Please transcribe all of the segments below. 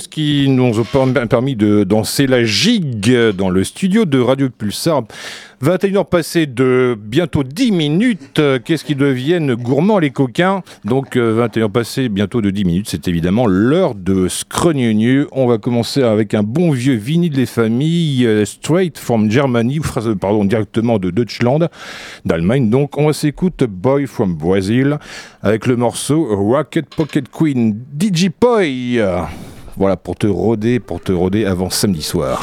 Ce qui nous a permis de danser la gigue dans le studio de Radio Pulsar. 21h passées de bientôt 10 minutes. Qu'est-ce qu'ils deviennent gourmands les coquins? Donc 21h passées bientôt de 10 minutes. C'est évidemment l'heure de Scrogneux. On va commencer avec un bon vieux vinyle des familles euh, straight from Germany, pardon, directement de Deutschland, d'Allemagne. Donc on s'écoute Boy from Brazil avec le morceau Rocket Pocket Queen Digipoy. Voilà, pour te rôder, pour te rôder avant samedi soir.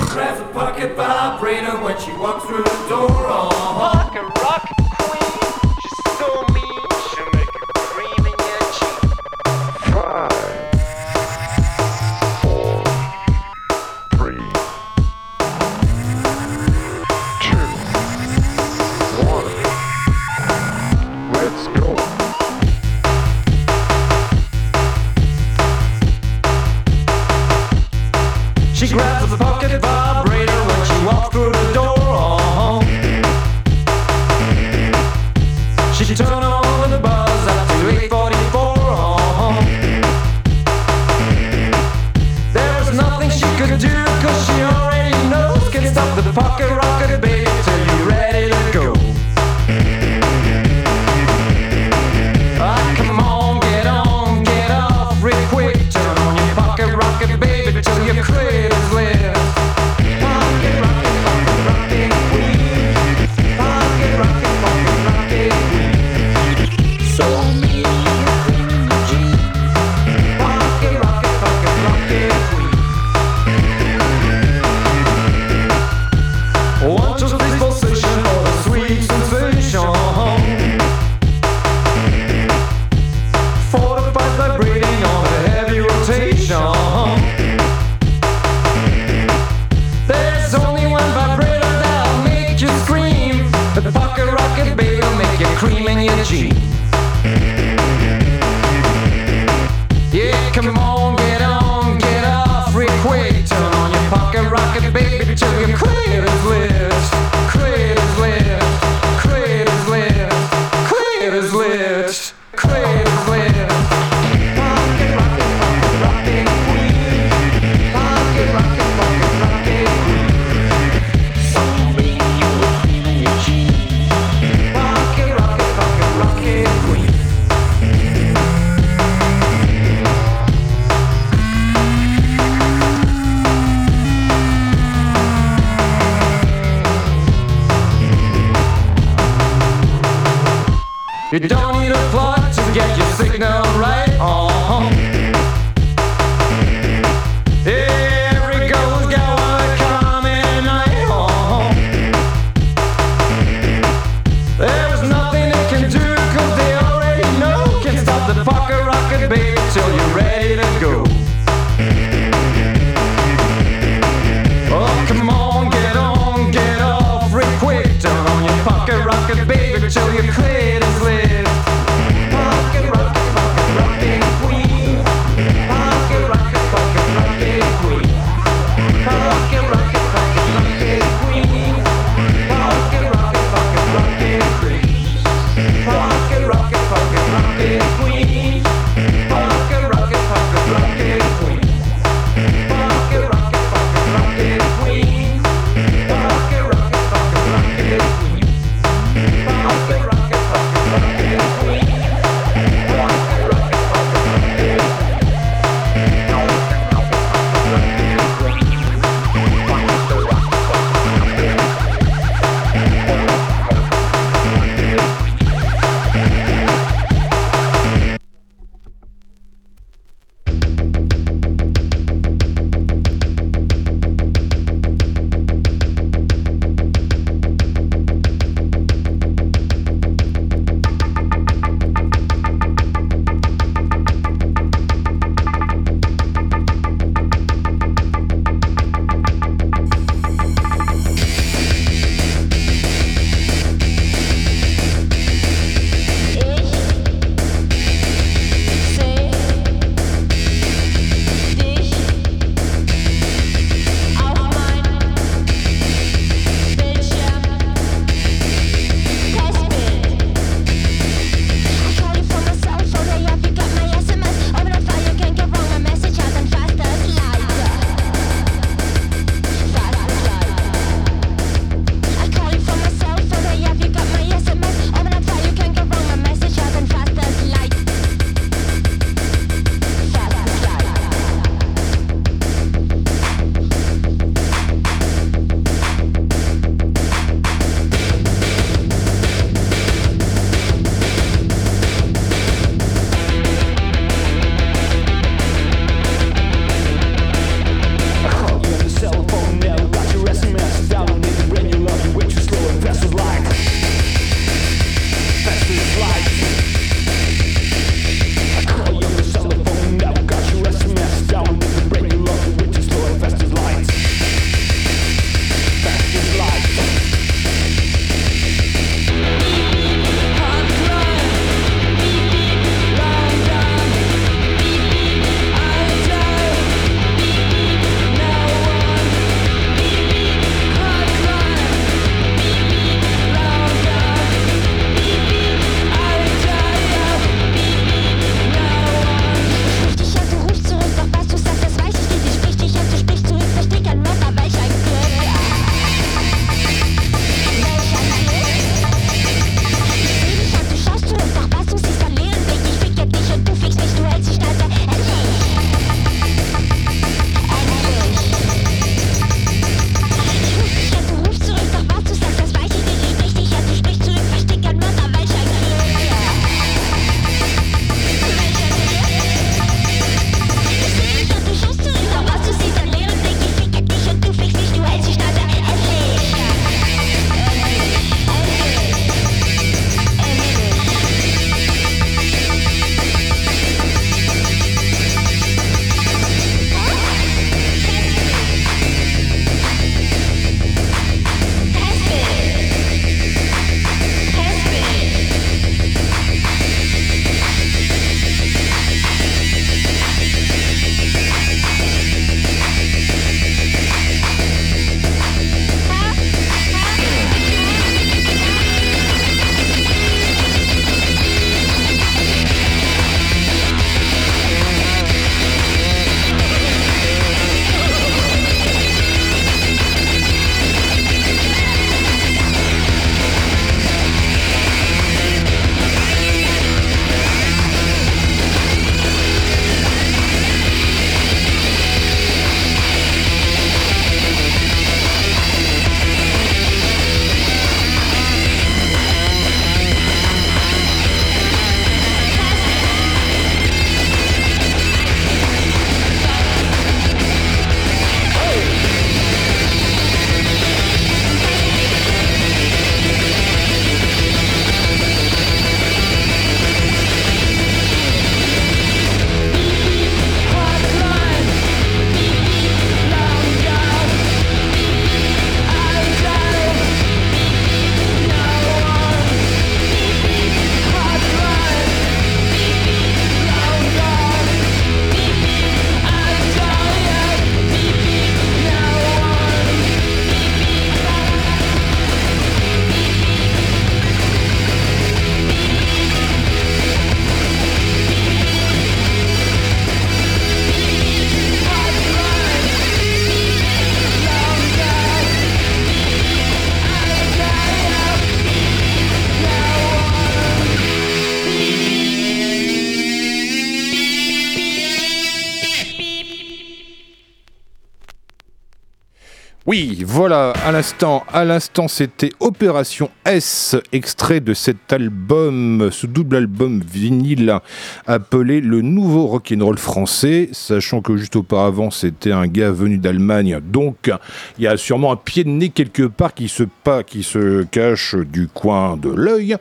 À l'instant, à l'instant, c'était Opération S, extrait de cet album, ce double album vinyle appelé Le Nouveau Rock'n'Roll Français, sachant que juste auparavant, c'était un gars venu d'Allemagne, donc il y a sûrement un pied de nez quelque part qui se, pas, qui se cache du coin de l'œil.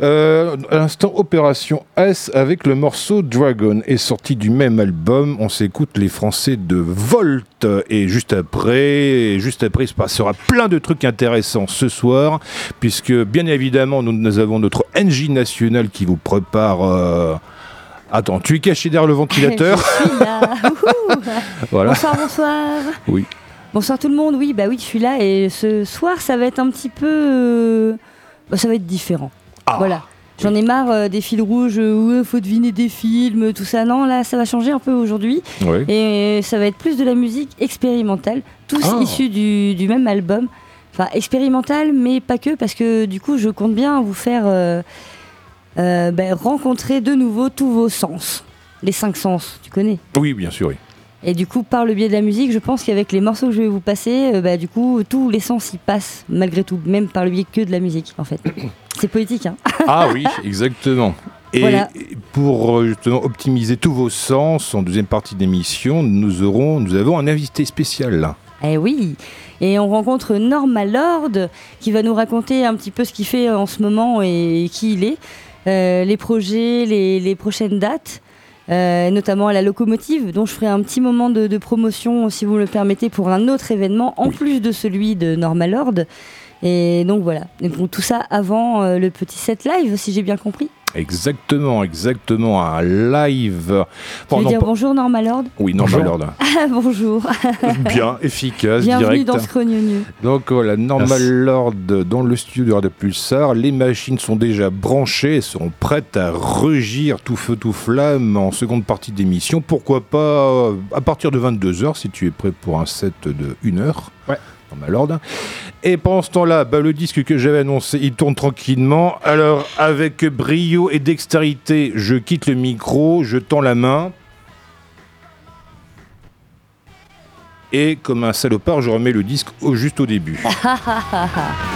Euh, à l'instant, Opération S avec le morceau Dragon est sorti du même album. On s'écoute les Français de Volt et juste après, juste après, il se passera plein de trucs intéressants ce soir, puisque bien évidemment, nous, avons notre NJ national qui vous prépare. Euh, attends, tu es caché derrière le ventilateur? Je suis là. voilà. Bonsoir, bonsoir. Oui. Bonsoir tout le monde. Oui, bah oui, je suis là et ce soir, ça va être un petit peu, euh, bah, ça va être différent. Ah. Voilà. J'en ai marre euh, des fils rouges où il faut deviner des films, tout ça. Non, là, ça va changer un peu aujourd'hui. Et ça va être plus de la musique expérimentale, tous ah. issus du, même album. Enfin, expérimental, mais pas que, parce que du coup, je compte bien vous faire euh, euh, ben, rencontrer de nouveau tous vos sens. Les cinq sens, tu connais Oui, bien sûr, oui. Et du coup, par le biais de la musique, je pense qu'avec les morceaux que je vais vous passer, bah, du coup, tous les sens y passent, malgré tout, même par le biais que de la musique, en fait. C'est poétique, hein Ah oui, exactement. Et pour euh, justement optimiser tous vos sens, en deuxième partie d'émission, nous aurons, nous avons un invité spécial là. Eh oui, et on rencontre Norma Lord qui va nous raconter un petit peu ce qu'il fait en ce moment et qui il est, euh, les projets, les, prochaines dates. Euh, notamment à la locomotive, dont je ferai un petit moment de, promotion, si vous le permettez, pour un autre événement, en plus de celui de Norma Lord. Et donc voilà. Et pour tout ça avant euh, le petit set live, si j'ai bien compris. Exactement, exactement, un live. Tu veux dire bonjour Norma Lord? Oui, Norma Lord. bonjour. Bien, efficace, Bienvenue direct. dans ce Donc voilà, Norma Lord dans le studio de Pulsar. Les machines sont déjà branchées, sont prêtes à rugir tout feu, tout flamme en seconde partie d'émission. Pourquoi pas euh, à partir de 22h si tu es prêt pour un set de 1 heure. Ouais. Et pendant ce temps-là, bah, le disque que j'avais annoncé, il tourne tranquillement. Alors, avec brio et dextérité, je quitte le micro, je tends la main. Et comme un salopard, je remets le disque juste au début.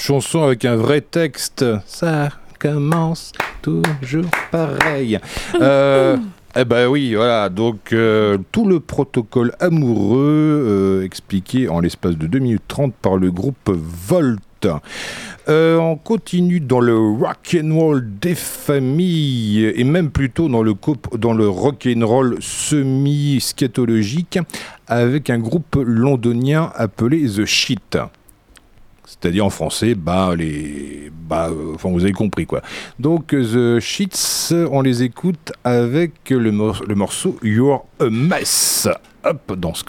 chanson avec un vrai texte. Ça commence toujours pareil. Euh, eh ben oui, voilà, donc euh, tout le protocole amoureux euh, expliqué en l'espace de 2 minutes 30 par le groupe Volt. on continue dans le rock and roll des familles et même plutôt dans le, dans le rock and roll semi-scatologique avec un groupe londonien appelé The Shit. C'est-à-dire en français, bah, les, bah, enfin, vous avez compris quoi. Donc, The Sheets, on les écoute avec le, le morceau You're a Mess. Hop, dans ce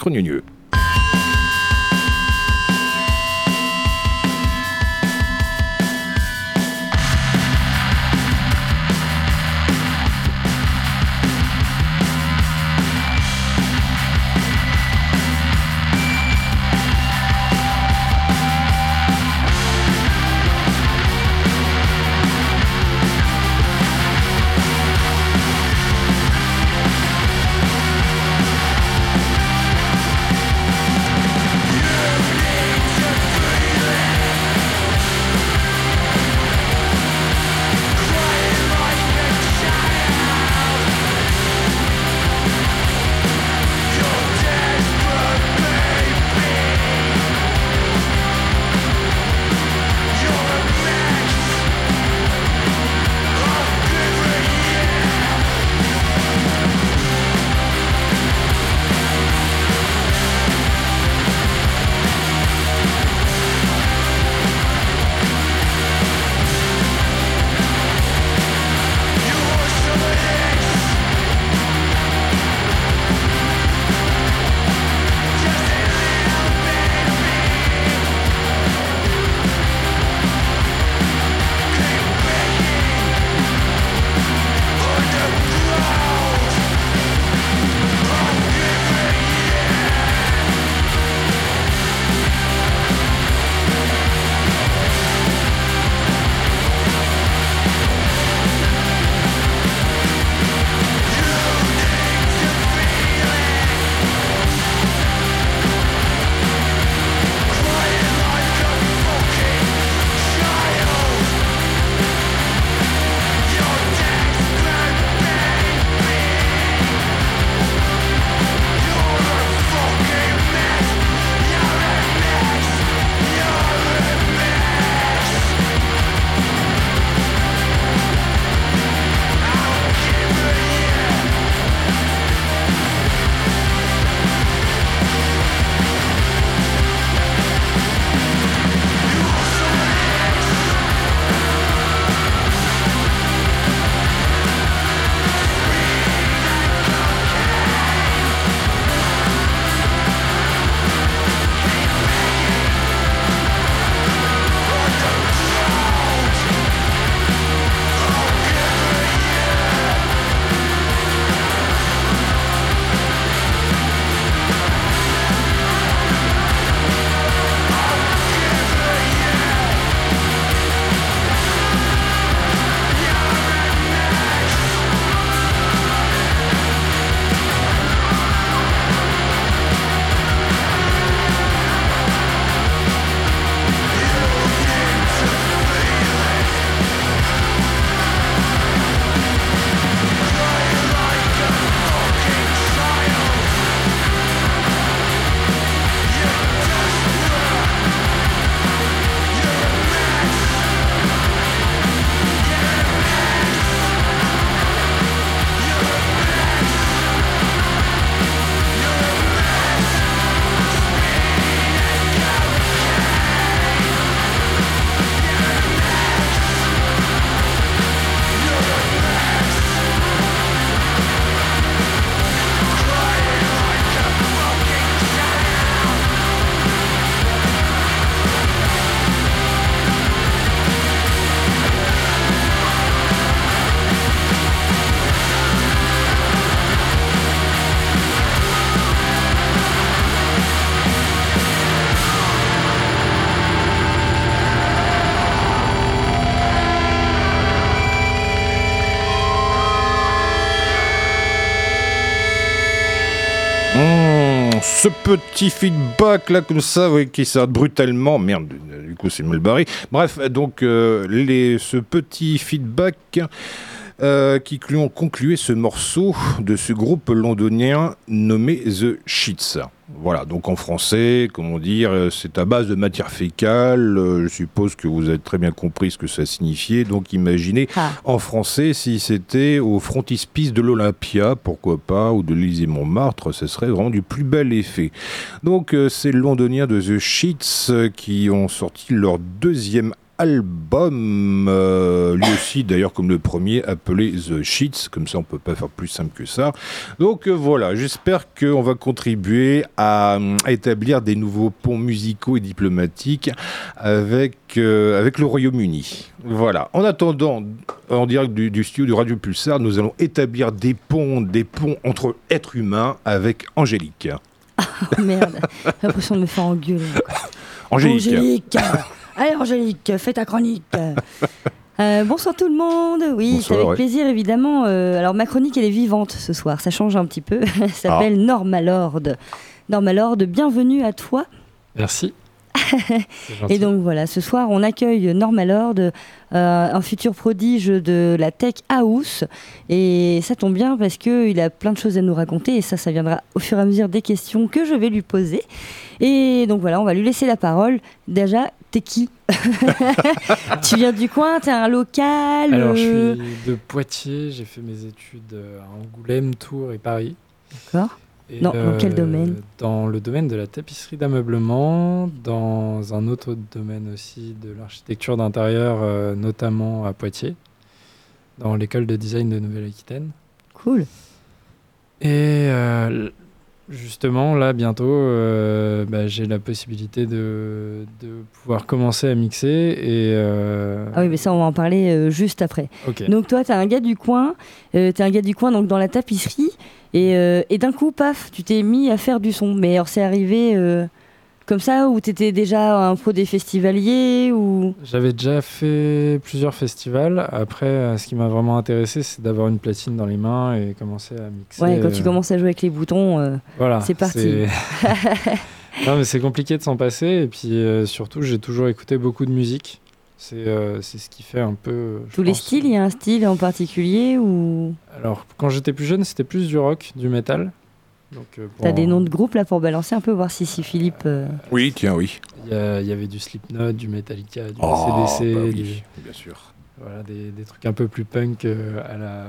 ce petit feedback là comme ça, qui s'arrête brutalement. Merde, du coup c'est mal barré. Bref, donc euh, les, ce petit feedback euh, qui ont conclué ce morceau de ce groupe londonien nommé The Sheets. Voilà, donc en français, comment dire, euh, c'est à base de matière fécale. Euh, je suppose que vous avez très bien compris ce que ça signifiait. Donc imaginez ah. en français si c'était au frontispice de l'Olympia, pourquoi pas, ou de l'Élysée Montmartre, ce serait vraiment du plus bel effet. Donc c'est le londonien de The Sheets qui ont sorti leur deuxième album, euh, lui aussi d'ailleurs comme le premier, appelé The Sheets, comme ça on peut pas faire plus simple que ça. Donc euh, voilà, j'espère qu'on va contribuer à, établir des nouveaux ponts musicaux et diplomatiques avec, euh, avec le Royaume-Uni. Voilà, en attendant, en direct du, studio du Radio Pulsar, nous allons établir des ponts, des ponts entre êtres humains avec Angélique. Oh merde, j'ai l'impression de me faire engueuler. Angélique. Angélique Allez Angélique, fais ta chronique. Euh, bonsoir tout le monde. Oui, c'est avec plaisir évidemment. Euh, alors ma chronique elle est vivante ce soir, ça change un petit peu. Elle s'appelle ah. Norma Lord. Norma Lord, bienvenue à toi. Merci. Et donc voilà, ce soir on accueille Norma Lord, euh, un futur prodige de la tech house. Et ça tombe bien parce qu'il a plein de choses à nous raconter et ça, ça viendra au fur et à mesure des questions que je vais lui poser. Et donc voilà, on va lui laisser la parole. Déjà, t'es qui Tu viens du coin T'es un local Alors, je euh suis de Poitiers. J'ai fait mes études à Angoulême, Tours et Paris. D'accord. Dans, quel euh, domaine? Dans le domaine de la tapisserie d'ameublement, dans un autre domaine aussi de l'architecture d'intérieur, euh, notamment à Poitiers, dans l'école de design de Nouvelle-Aquitaine. Cool. Et Justement, là, bientôt, euh, bah, j'ai la possibilité de, pouvoir commencer à mixer. Et, euh, Ah oui, mais ça, on va en parler euh, juste après. Donc, toi, tu un gars du coin, tu es un gars du coin donc dans la tapisserie, et, et d'un coup, paf, tu t'es mis à faire du son. Mais alors, c'est arrivé comme ça ou t'étais déjà un pro des festivaliers ou? J'avais déjà fait plusieurs festivals. Après, euh, ce qui m'a vraiment intéressé, c'est d'avoir une platine dans les mains et commencer à mixer. Ouais, quand tu euh, commences à jouer avec les boutons, euh, voilà, c'est parti. non, mais c'est compliqué de s'en passer. Et puis surtout, j'ai toujours écouté beaucoup de musique. C'est ce qui fait un peu. Tous les styles, il y a un style en particulier ou? Alors, quand j'étais plus jeune, c'était plus du rock, du métal. Euh, T'as des noms de groupes là pour balancer un peu, voir si, si Philippe. Euh, oui, tiens, oui. Il y, avait du Slipknot, du Metallica, du oh, CDC. Bah bien sûr. Voilà, des, des, trucs un peu plus punk euh, à la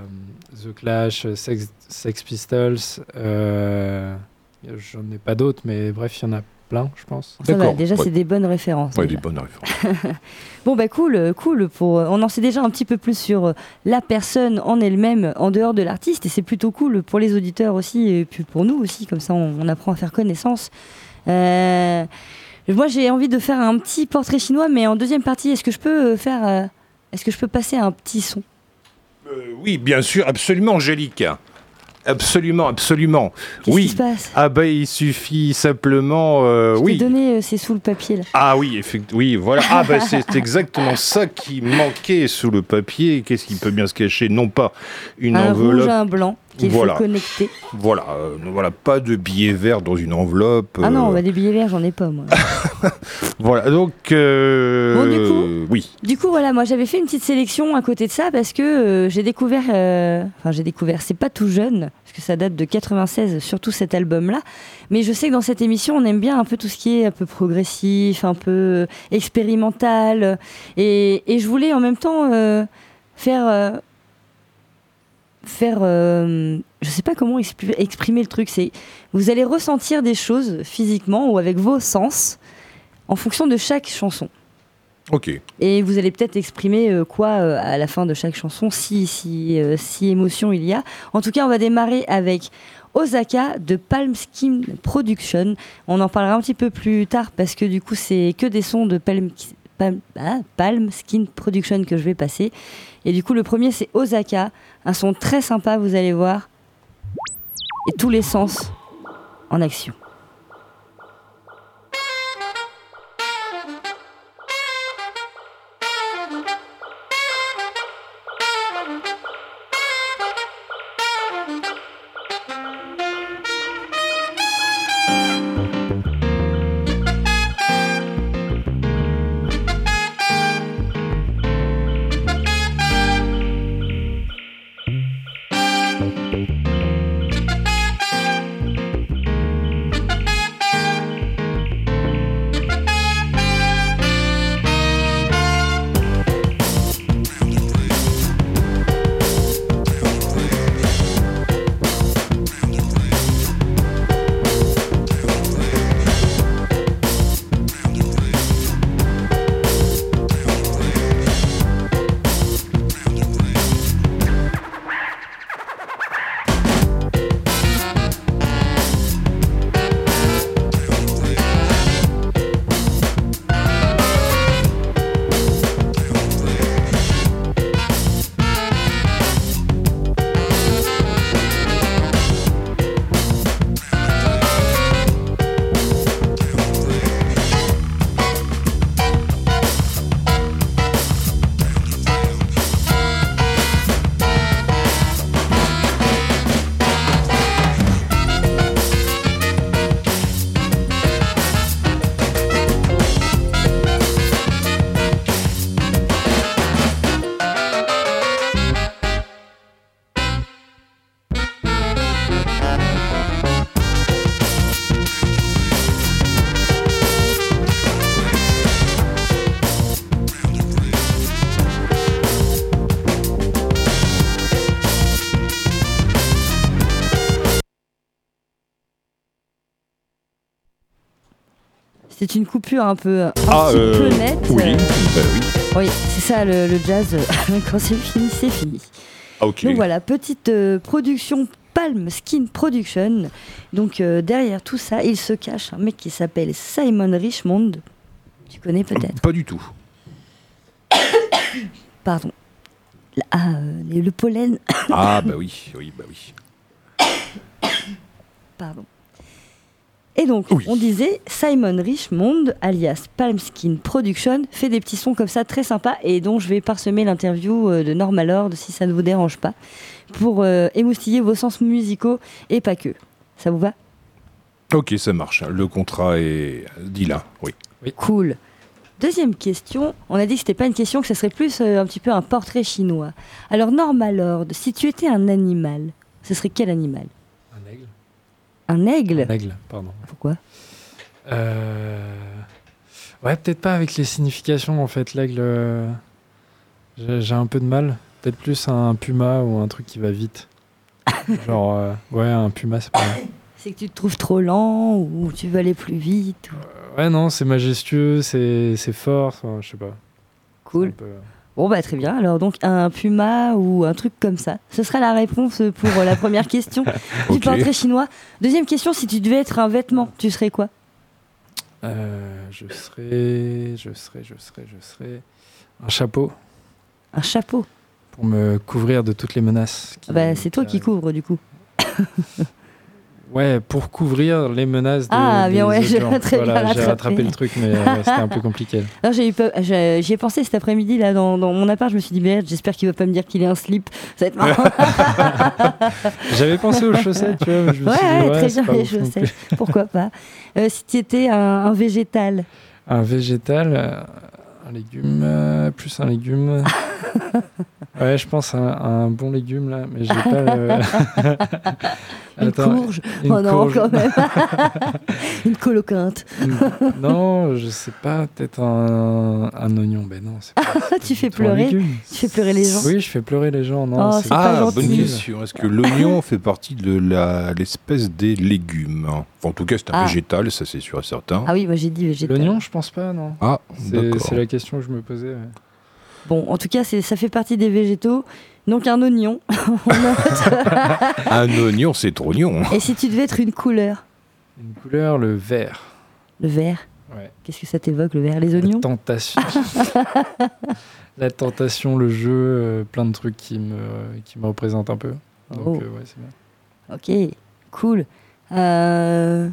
The Clash, Sex, Sex Pistols. J'en ai pas d'autres, mais bref, il y en a je pense. déjà, c'est des bonnes références. des bonnes références. bon, bah cool, cool. Pour, on en sait déjà un petit peu plus sur euh, la personne en elle-même, en dehors de l'artiste, et c'est plutôt cool pour les auditeurs aussi, et puis pour nous aussi, comme ça on, apprend à faire connaissance. Euh, moi, j'ai envie de faire un petit portrait chinois, mais en deuxième partie, est-ce que je peux euh, faire, est-ce que je peux passer un petit son? Oui, bien sûr, absolument, Angélique. Absolument, absolument. Qu'est-ce oui. Qui se passe? Ah ben il suffit simplement. Euh, oui. donné, euh, c'est sous le papier là. Ah oui, effectivement. Oui, voilà. Ah ben c'est exactement ça qui manquait sous le papier. Qu'est-ce qui peut bien se cacher? Non pas une un enveloppe. Rouge, un blanc qu'il voilà. faut connecter. Voilà, euh, voilà, pas de billets verts dans une enveloppe. Ah non, bah, des billets verts, j'en ai pas moi. voilà, donc. Euh, bon, du coup, oui. Du coup, voilà, moi j'avais fait une petite sélection à côté de ça parce que j'ai découvert. Enfin, j'ai découvert, c'est pas tout jeune, parce que ça date de 96, surtout cet album-là. Mais je sais que dans cette émission, on aime bien un peu tout ce qui est un peu progressif, un peu expérimental. Et, et je voulais en même temps faire faire, euh, je sais pas comment exprimer le truc, c'est vous allez ressentir des choses physiquement ou avec vos sens en fonction de chaque chanson. Ok. Et vous allez peut-être exprimer euh, quoi euh, à la fin de chaque chanson, si, si, si émotion il y a. En tout cas, on va démarrer avec Osaka de Palm Skin Production. On en parlera un petit peu plus tard parce que du coup, c'est que des sons de Palm, Palm, ah, Palm Skin Production que je vais passer. Et du coup, le premier, c'est Osaka. Un son très sympa, vous allez voir. Et tous les sens en action. C'est une coupure un peu, un Ah, petit euh, peu nette. Oui, Euh, bah oui. oui, c'est ça le, le jazz. Quand c'est fini, c'est fini. Ah. Donc voilà, petite euh, production Palm Skin Production. Donc euh, derrière tout ça, il se cache un mec qui s'appelle Simon Richmond. Tu connais peut-être Pas du tout. Pardon. Ah, euh, le pollen. Ah, bah oui, oui, bah oui. Pardon. Et donc, Oui. on disait Simon Richmond, alias Palm Skin Production, fait des petits sons comme ça très sympas et dont je vais parsemer l'interview euh, de Norma Lord si ça ne vous dérange pas, pour euh, émoustiller vos sens musicaux et pas que. Ça vous va? Ok, ça marche. Le contrat est dit là, oui. Cool. Deuxième question, on a dit que c'était pas une question, que ce serait plus euh, un petit peu un portrait chinois. Alors Norma Lord, si tu étais un animal, ce serait quel animal? Un aigle Un aigle, pardon. Pourquoi? Euh, Ouais, peut-être pas avec les significations en fait. L'aigle, euh, j'ai un peu de mal. Peut-être plus un puma ou un truc qui va vite. Genre, euh, ouais, un puma, c'est pas mal. C'est que tu te trouves trop lent ou tu veux aller plus vite ou- Ouais, non, c'est majestueux, c'est fort, je sais pas. Cool. Peu- Bon bah très bien, alors donc un puma ou un truc comme ça. Ce sera la réponse pour euh, la première question du Ok. portrait chinois. Deuxième question, si tu devais être un vêtement, tu serais quoi? Euh, je serais, je serais, je serais, je serais un chapeau Un chapeau? pour me couvrir de toutes les menaces. qui- Ah bah, c'est toi qui couvres du coup. Ouais, pour couvrir les menaces de, Ah, bien, des ouais, j'ai Voilà, rattrapé. rattrapé le truc, mais euh, c'était un peu compliqué. J'y ai pensé cet après-midi là dans, dans mon appart, je me suis dit merde, j'espère qu'il va pas me dire qu'il est un slip. Ça va être marrant. J'avais pensé aux chaussettes, tu vois. mais Je me ouais, suis dit, ouais, ouais, très bien les chaussettes. Pourquoi pas Euh, Si tu étais un, un végétal, Un végétal, euh, un légume, euh, plus un légume. ouais, je pense à un, à un bon légume là, mais j'ai pas le. une Attends, courge, une oh non courge. quand même, une coloquinte. Une- Non, je sais pas, peut-être un, un oignon. Ben non, c'est pas. Tu fais pleurer. Tu fais pleurer les gens Oui, je fais pleurer les gens. Non, Oh, c'est pas Ah, bonne question. Est-ce que l'oignon fait partie de la- l'espèce des légumes? Enfin, En tout cas, c'est un Ah. végétal, ça c'est sûr et certain. Ah oui, moi j'ai dit végétal. l'oignon, je pense pas, non. Ah, C'est d'accord. c'est la question que je me posais. ouais. Bon, en tout cas, c'est- ça fait partie des végétaux. Donc un oignon. On note. Un oignon, c'est oignon. Et si tu devais être une couleur Une couleur, le vert. Le vert Ouais. Qu'est-ce que ça t'évoque, le vert Les La oignons tentation. la tentation, le jeu, euh, plein de trucs qui me, qui me représentent un peu. Donc, Oh. euh, ouais, c'est bien. Ok, cool. Euh,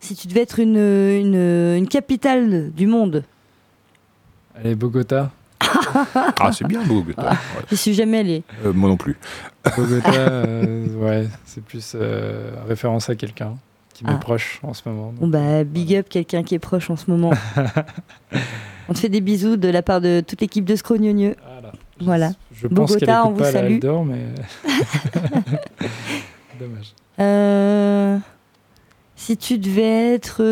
si tu devais être une, une, une capitale du monde, Allez, Bogota. Ah, c'est bien, Bogota. Ouais. je suis jamais allée. Euh, moi non plus. Bogota, euh, ouais, c'est plus euh, référence à quelqu'un qui m'est Ah. proche en ce moment. Bon bah, big up quelqu'un qui est proche en ce moment. on te fait des bisous de la part de toute l'équipe de Scrognonieux. Voilà. Voilà. Je pense qu'elle Bogota, on vous pas la salue. Aldor, mais dommage. Euh, si tu devais être...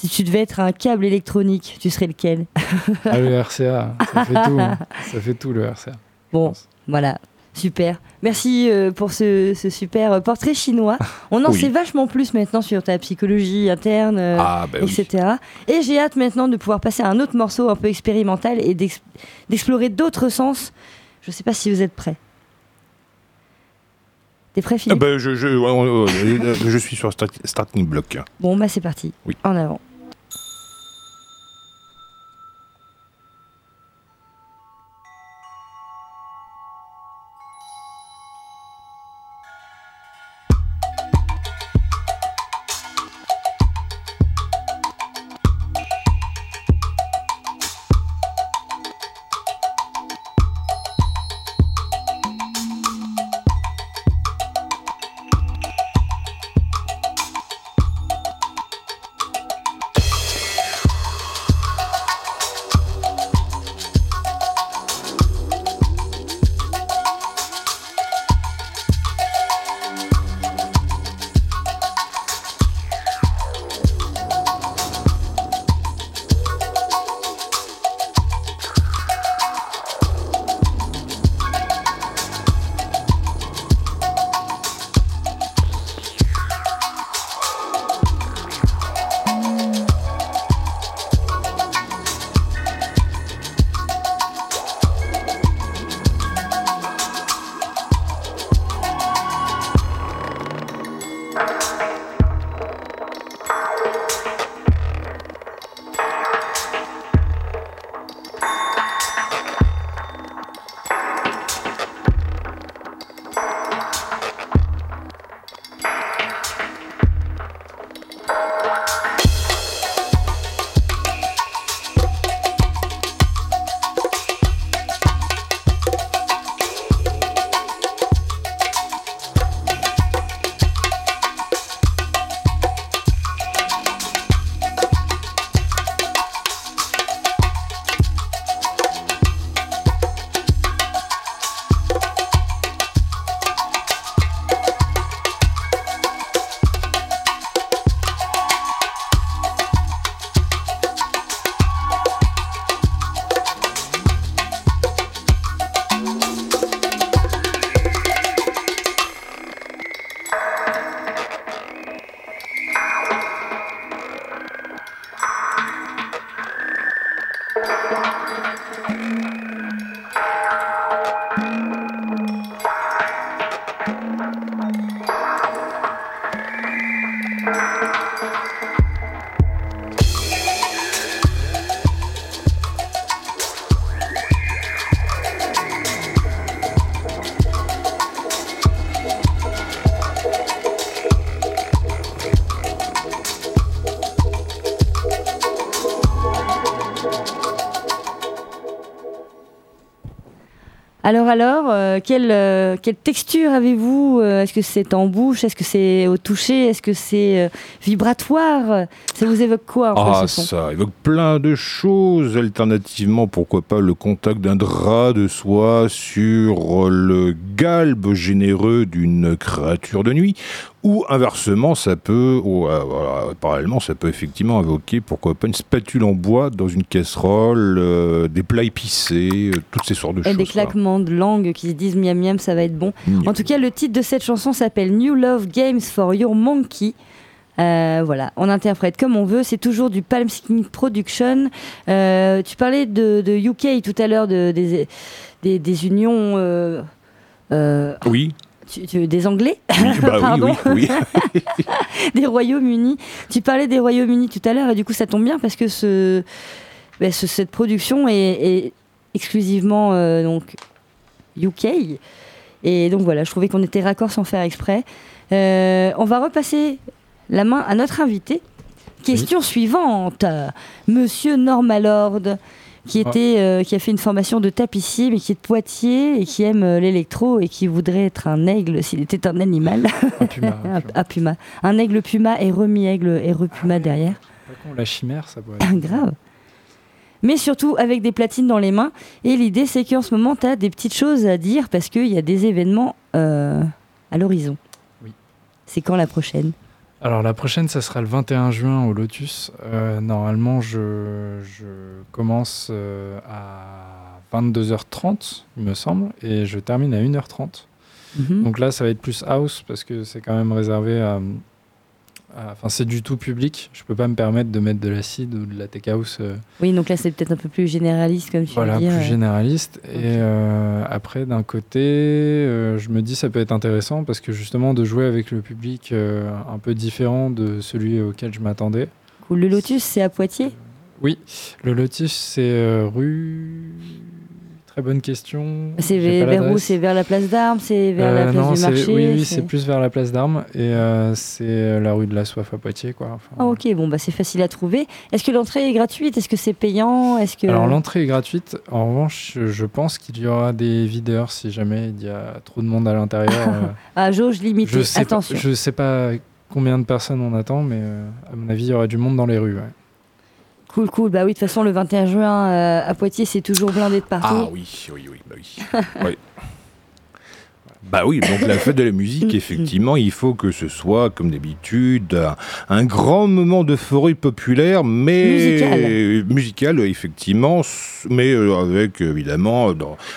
Si tu devais être un câble électronique, tu serais lequel Ah, le RCA, ça fait tout. hein. Ça fait tout le RCA. Bon. Voilà, super. Merci euh, pour ce, ce super euh, portrait chinois. On en Oui. sait vachement plus maintenant sur ta psychologie interne, euh, Ah, bah oui. etc. Et j'ai hâte maintenant de pouvoir passer à un autre morceau un peu expérimental et d'ex- d'explorer d'autres sens. Je sais pas si vous êtes prêts. T'es prêt, Philippe? Bah, je, je, je suis sur start- starting block. Bon, bah c'est parti. Oui. En avant. Alors alors, euh, quelle, euh, quelle texture avez-vous euh, Est-ce que c'est en bouche Est-ce que c'est au toucher Est-ce que c'est vibratoire? Ça vous évoque quoi Ah, ça évoque plein de choses. Alternativement, pourquoi pas le contact d'un drap de soie sur le galbe généreux d'une créature de nuit ou inversement, ça peut, ou, euh, parallèlement, ça peut effectivement invoquer, pourquoi pas, une spatule en bois dans une casserole, euh, des plats épicés, euh, toutes ces sortes de Et choses. Des claquements de langue qui se disent miam miam, ça va être bon. En tout cas, le titre de cette chanson s'appelle New Love Games for Your Monkey. voilà, on interprète comme on veut. C'est toujours du Palm Skin Production. tu parlais de, UK tout à l'heure, de, des, des, des unions. oui des Anglais, bah pardon, oui, des Royaumes-Unis. Tu parlais des Royaumes-Unis tout à l'heure et du coup ça tombe bien parce que ce, bah, cette production est, exclusivement euh, donc UK et donc voilà, je trouvais qu'on était raccord sans faire exprès. Euh, on va repasser la main à notre invité. Question suivante, Monsieur Normalord qui, ah. était, euh, qui a fait une formation de tapissier, mais qui est de Poitiers et qui aime euh, l'électro et qui voudrait être un aigle s'il était un animal. Un puma. un, puma. Un aigle puma et remi-aigle et repuma derrière. la chimère, ça pourrait être... Grave. Mais surtout avec des platines dans les mains. Et l'idée, c'est qu'en ce moment, tu as des petites choses à dire parce qu'il y a des événements euh, à l'horizon. Oui. C'est quand la prochaine? Alors la prochaine, ça sera le 21 juin au Lotus. Euh, normalement, je, commence euh, à 22h30, il me semble, et je termine à 1h30. Mhm. Donc là, ça va être plus house parce que c'est quand même réservé à, Enfin, c'est du tout public. Je peux pas me permettre de mettre de l'acide ou de la tech house. Euh. Oui, donc là, c'est peut-être un peu plus généraliste, comme tu voilà, veux dire. plus généraliste. Et euh, après, d'un côté, euh, je me dis ça peut être intéressant parce que justement, de jouer avec le public un peu différent de celui auquel je m'attendais. Le Lotus, c'est à Poitiers? Oui, le Lotus, c'est rue Très bonne question. C'est vers, où C'est vers la place d'Armes C'est vers la euh, place du marché Oui, oui c'est plus vers la place d'Armes et euh, c'est euh, la rue de la Soif à Poitiers. Quoi. ah, ok, bon, bah, c'est facile à trouver. Est-ce que l'entrée est gratuite Est-ce que c'est payant Est-ce que... Alors l'entrée est gratuite. En revanche, je pense qu'il y aura des videurs si jamais il y a trop de monde à l'intérieur. ah, jauge limitée, je sais attention. je ne sais pas combien de personnes on attend, mais à mon avis, il y aura du monde dans les rues. Cool, cool. Bah oui, de toute façon, le 21 juin euh, à Poitiers, c'est toujours blindé de partout. Ah oui, oui, oui, bah oui. Bah oui, donc la fête de la musique, effectivement, il faut que ce soit, comme d'habitude, un, grand moment de forêt populaire, mais musical, effectivement, mais euh, avec évidemment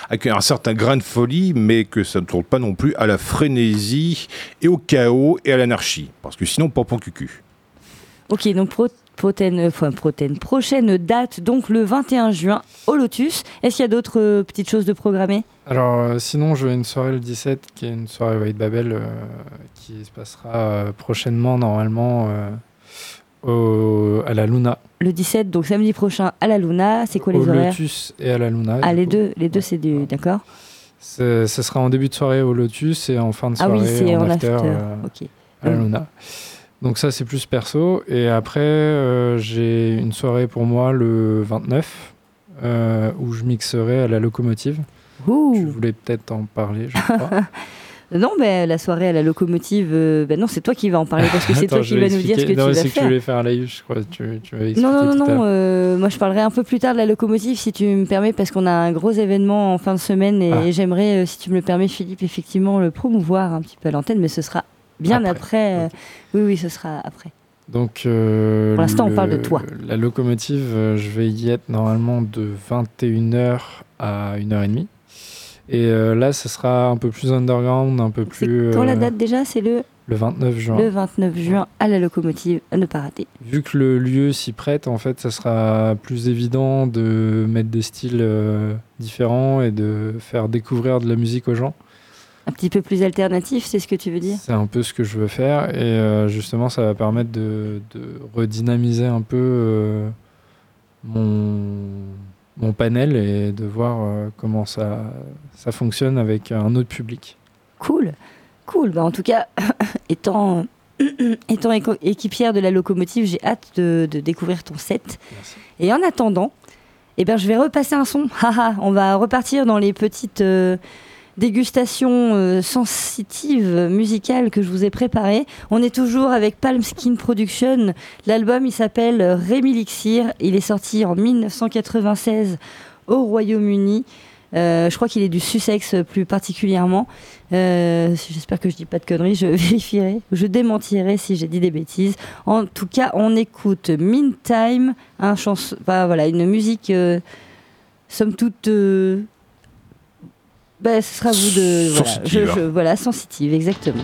avec un certain grain de folie, mais que ça ne tourne pas non plus à la frénésie et au chaos et à l'anarchie, parce que sinon, pas pour cucu. Ok, donc pro prochaine, enfin, prochaine date, donc le 21 juin au Lotus. Est-ce qu'il y a d'autres euh, petites choses de programmer Alors, euh, sinon, je vais une soirée le 17, qui est une soirée White Babel, euh, qui se passera prochainement, normalement, à la Luna. Le 17, donc samedi prochain à la Luna. C'est quoi les horaires? Au Lotus et à la Luna. Ah, les deux, les deux, c'est du. D'accord Ce sera en début de soirée au Lotus et en fin de soirée ah oui, c'est en, after, à la Luna. Donc ça, c'est plus perso. Et après, euh, j'ai une soirée pour moi le 29 euh, où je mixerai à la locomotive. Ouh. Je voulais peut-être en parler, je crois. non, mais la soirée à la locomotive, euh, ben non, c'est toi qui vas en parler parce que c'est toi qui vas nous dire ce que tu vas faire. c'est que tu voulais faire un live, je crois. Tu, tu non, non, non, non moi je parlerai un peu plus tard de la locomotive si tu me permets parce qu'on a un gros événement en fin de semaine et ah. j'aimerais, si tu me le permets, Philippe, effectivement le promouvoir un petit peu à l'antenne, mais ce sera Bien après. Euh, oui, oui, ce sera après. Donc, euh, pour l'instant, on parle de toi. La locomotive, euh, je vais y être normalement de 21h à 1h30. Et là, ce sera un peu plus underground, un peu plus. Quand la date déjà? C'est le. Le 29 juin. Le 29 juin à la locomotive, à ne pas rater. Vu que le lieu s'y prête, en fait, ça sera plus évident de mettre des styles différents et de faire découvrir de la musique aux gens. Un petit peu plus alternatif, c'est ce que tu veux dire? C'est un peu ce que je veux faire et euh, justement ça va permettre de, redynamiser un peu euh, mon, mon panel et de voir euh, comment ça, ça fonctionne avec un autre public. Cool, cool. Bah, en tout cas, étant, étant équipière de la locomotive, j'ai hâte de, découvrir ton set. Et en attendant, eh ben, je vais repasser un son. on va repartir dans les petites dégustation euh, sensitive musicale que je vous ai préparée. On est toujours avec Palm Skin Production. L'album, il s'appelle Rémi Lixir. Il est sorti en 1996 au Royaume-Uni. Euh, je crois qu'il est du Sussex plus particulièrement. Euh, j'espère que je dis pas de conneries. Je vérifierai, je démentirai si j'ai dit des bêtises. En tout cas, on écoute Meantime, un une musique somme toute ben, ce sera vous de. Voilà, je, je, voilà sensitive, exactement.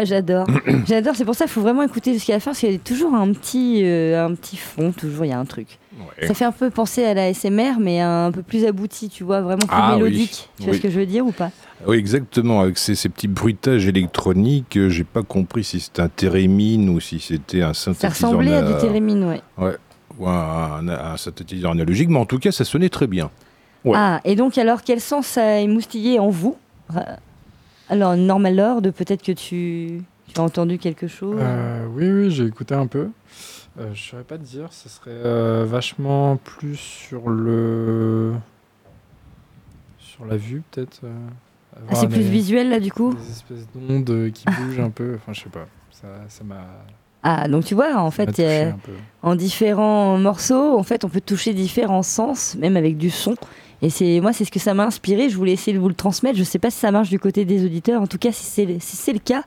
Ah, j'adore. j'adore. C'est pour ça qu'il faut vraiment écouter jusqu'à la fin parce qu'il y a toujours un petit, euh, un petit fond. Toujours, il y a un truc. Ça fait un peu penser à la SMR, mais un peu plus abouti, tu vois, vraiment plus Ah, oui. mélodique. Tu vois Oui. ce que je veux dire ou pas? Oui, exactement. Avec ces, ces petits bruitages électroniques, euh, j'ai pas compris si c'était un thérémine ou si c'était un Ça synthétiseur. ressemblait à du thérémine, ouais. ou un, un- un synthétiseur analogique, mais en tout cas, ça sonnait très bien. Ouais. Ah, et donc alors, quel sens ça a émoustillé en vous? Alors, Normal Lord, peut-être que tu, tu as entendu quelque chose Euh, oui, oui, j'ai écouté un peu. Euh, je saurais pas te dire, ce serait euh, vachement plus sur le. sur la vue, peut-être. Ah, c'est plus visuel là du coup Des espèces d'ondes qui bougent un peu. Enfin, je sais pas. Ça ça m'a. Ah, donc tu vois, en ça fait, a- en différents morceaux, en fait, on peut toucher différents sens, même avec du son. Et c'est moi, c'est ce que ça m'a inspiré. Je voulais essayer de vous le transmettre. Je sais pas si ça marche du côté des auditeurs. En tout cas, si c'est si c'est le cas,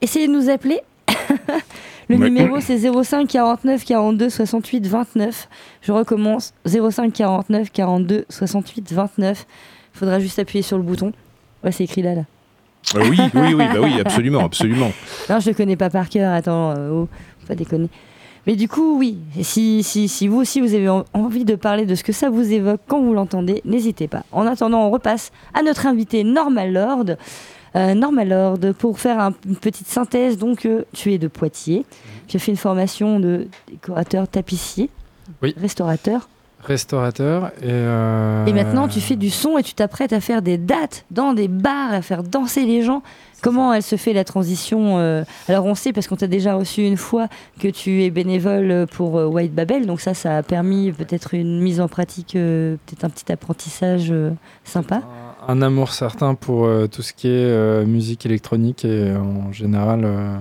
essayez de nous appeler. le Ouais. numéro c'est 05 49 42 68 29. Je recommence 05 49 42 68 29. Il faudra juste appuyer sur le bouton. Ouais, c'est écrit là là. Euh, oui, oui, oui, bah oui, absolument, absolument. Non, je le connais pas par cœur. Attends, euh, oh, faut pas déconner. Mais du coup, oui, si, si, si vous aussi vous avez en- envie de parler de ce que ça vous évoque quand vous l'entendez, n'hésitez pas. En attendant, on repasse à notre invité Normal Lord. Euh, Normal Lord, pour faire un- une petite synthèse, donc euh, tu es de Poitiers. Tu as fait une formation de décorateur tapissier, Oui. restaurateur. Restaurateur et. euh, Et maintenant, tu fais du son et tu t'apprêtes à faire des dates dans des bars, à faire danser les gens. Comment elle se fait la transition euh, Alors, on sait, parce qu'on t'a déjà reçu une fois, que tu es bénévole pour euh, White Babel. Donc, ça, ça a permis peut-être une mise en pratique, peut-être un petit apprentissage sympa. Un, un amour certain pour euh, tout ce qui est euh, musique électronique et en général, euh,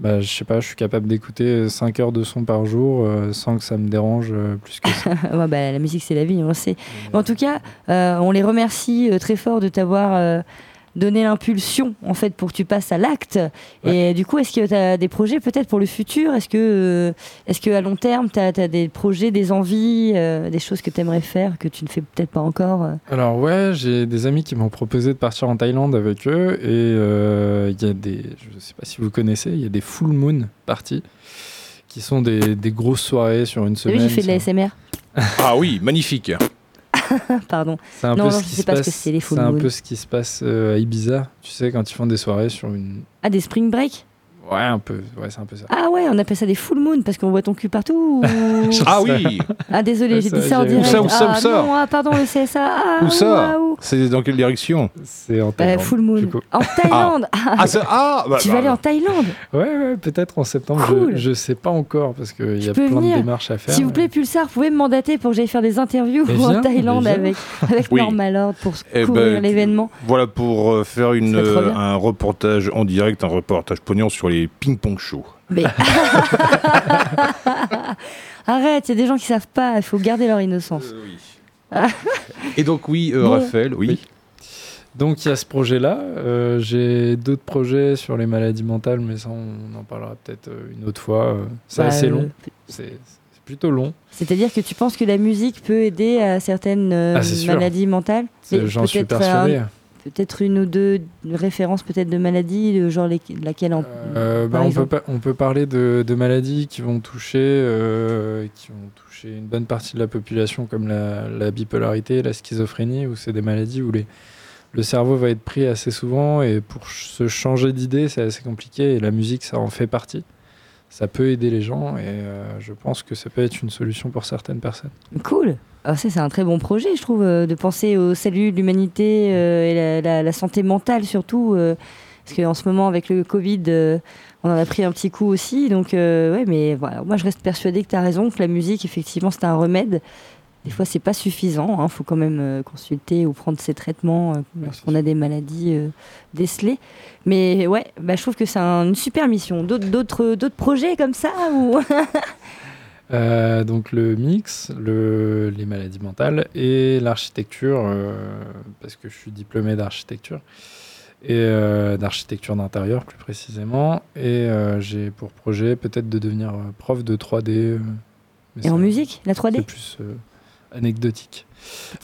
bah, je sais pas, je suis capable d'écouter 5 heures de son par jour euh, sans que ça me dérange euh, plus que ça. Ouais, bah, la musique, c'est la vie, on le sait. Mais en tout cas, euh, on les remercie euh, très fort de t'avoir donné l'impulsion en fait pour que tu passes à l'acte. Et du coup, est-ce que tu as des projets peut-être pour le futur? Est-ce que, euh, est-ce que à long terme, tu as, des projets, des envies, euh, des choses que tu aimerais faire que tu ne fais peut-être pas encore euh? Alors ouais, j'ai des amis qui m'ont proposé de partir en Thaïlande avec eux et euh, il y a des, je sais pas si vous connaissez, il y a des full moon parties qui sont des, des grosses soirées sur une T'as vu, semaine. j'ai fait de la SMR. Ah oui, magnifique. Pardon. C'est un Non, peu non, ce je qui sais se pas ce que passe- c'est, les full C'est un moon. peu ce qui se passe euh, à Ibiza, tu sais, quand ils font des soirées sur une. Ah, des spring break? Ouais, un peu. Ouais, c'est un peu ça. Ah ouais, on appelle ça des full moon parce qu'on voit ton cul partout. ou- Ah oui, ah désolé, j'ai dit ça en direct. Où ça, où ça, où ah ça non, ah pardon, le CSA. Ah, où ça. C'est dans quelle direction C'est en Euh, Thaïlande. full moon. En Thaïlande. Ah, Ah, ça, ah bah, tu bah, vas aller en Thaïlande Ouais, ouais, peut-être en septembre. Cool. Je, je sais pas encore parce qu'il y a plein venir. de démarches à faire. S'il vous plaît, Pulsar, vous pouvez me mandater pour que j'aille faire des interviews en Thaïlande avec, avec Oui. Normal pour Eh couvrir ben, l'événement. Voilà pour euh, faire une, euh, un reportage en direct, un reportage pognon sur les ping-pong shows. Mais... Arrête, il y a des gens qui savent pas, il faut garder leur innocence. Et donc oui, euh, Bon. Raphaël, oui. Oui. Donc il y a ce projet-là. Euh, J'ai d'autres projets sur les maladies mentales, mais ça on en parlera peut-être euh, une autre fois. Euh, C'est Bah, assez euh, long. C'est plutôt long. C'est-à-dire que tu penses que la musique peut aider à certaines euh, Ah, maladies mentales? J'en suis persuadé. un- Peut-être une ou deux références peut-être de maladies, de genre les- laquelle en... Euh, bah, on, peut pas- on peut parler de, de maladies qui vont toucher, euh, qui vont toucher une bonne partie de la population, comme la, la bipolarité, la schizophrénie, où c'est des maladies où les, le cerveau va être pris assez souvent et pour se changer d'idée, c'est assez compliqué. Et la musique, ça en fait partie. Ça peut aider les gens et euh, je pense que ça peut être une solution pour certaines personnes. Cool. Ça, c'est un très bon projet, je trouve, euh, de penser au salut de l'humanité euh, et la, la- santé mentale surtout. parce qu'en ce moment, avec le Covid, on en a pris un petit coup aussi. Donc, ouais, mais voilà, moi, je reste persuadée que tu as raison, que la musique, effectivement, c'est un remède. Des fois, c'est pas suffisant. Il faut quand même euh, consulter ou prendre ses traitements euh, lorsqu'on a des maladies euh, décelées. Mais ouais, bah, je trouve que c'est un- une super mission. D'autres, projets comme ça ou... Euh, donc le mix, le, les maladies mentales et l'architecture, euh, parce que je suis diplômé d'architecture et euh, d'architecture d'intérieur plus précisément. Et j'ai pour projet peut-être de devenir prof de 3D. euh, mais Et en musique, la 3D C'est plus euh, anecdotique.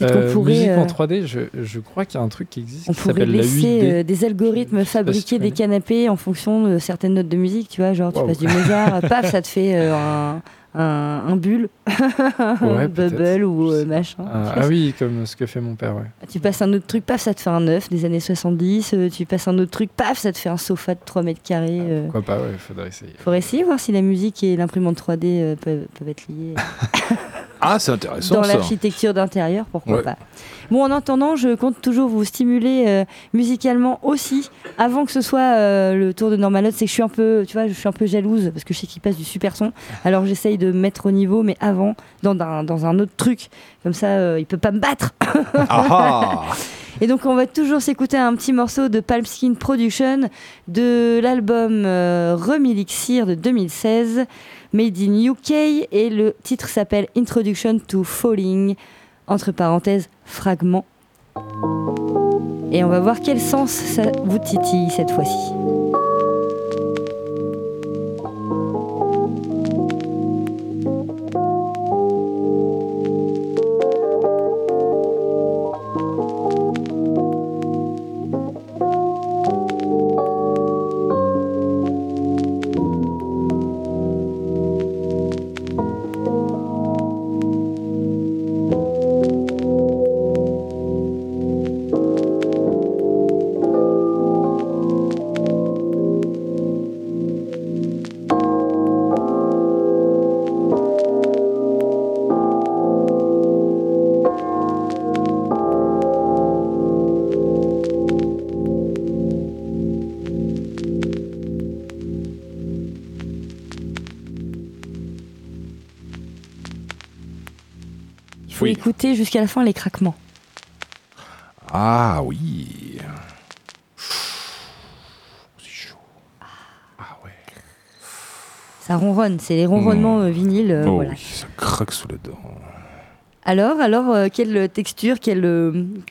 Euh, pourrait, musique en 3D, je, je crois qu'il y a un truc qui existe on qui s'appelle la 8D. laisser des algorithmes fabriquer des canapés en fonction de certaines notes de musique, tu vois, genre tu passes du Mozart, paf, ça te fait un, un, un bulle, bubble ou euh, machin. Ah, ah, oui, comme ce que fait mon père, ouais. Tu passes un autre truc, paf, ça te fait un neuf des années 70. Euh, tu passes un autre truc, paf, ça te fait un sofa de 3 mètres carrés. Euh. Pourquoi pas, ouais, faudrait essayer. Faudrait essayer, voir si la musique et l'imprimante 3D peuvent, peuvent, être liées. ah, c'est intéressant. Dans l'architecture d'intérieur, pourquoi pas. Bon, en attendant, je compte toujours vous stimuler euh, musicalement aussi, avant que ce soit euh, le tour de Normalotte. C'est que je suis un peu, tu vois, je suis un peu jalouse parce que je sais qu'il passe du super son. Alors j'essaye de mettre au niveau, mais avant, dans un, dans un autre truc. Comme ça, euh, il peut pas me battre. Ah Et donc on va toujours s'écouter un petit morceau de Palmskin Production de l'album Remilixir de 2016, Made in UK, et le titre s'appelle Introduction to Falling entre parenthèses, fragment. Et on va voir quel sens ça vous titille cette fois-ci. Jusqu'à la fin les craquements. Ah oui. C'est chaud. Ah ouais. Ça ronronne, c'est les ronronnements mmh. vinyles. Euh, oh oui, ça craque sous la dent. Alors, alors, euh, quelle texture, quel,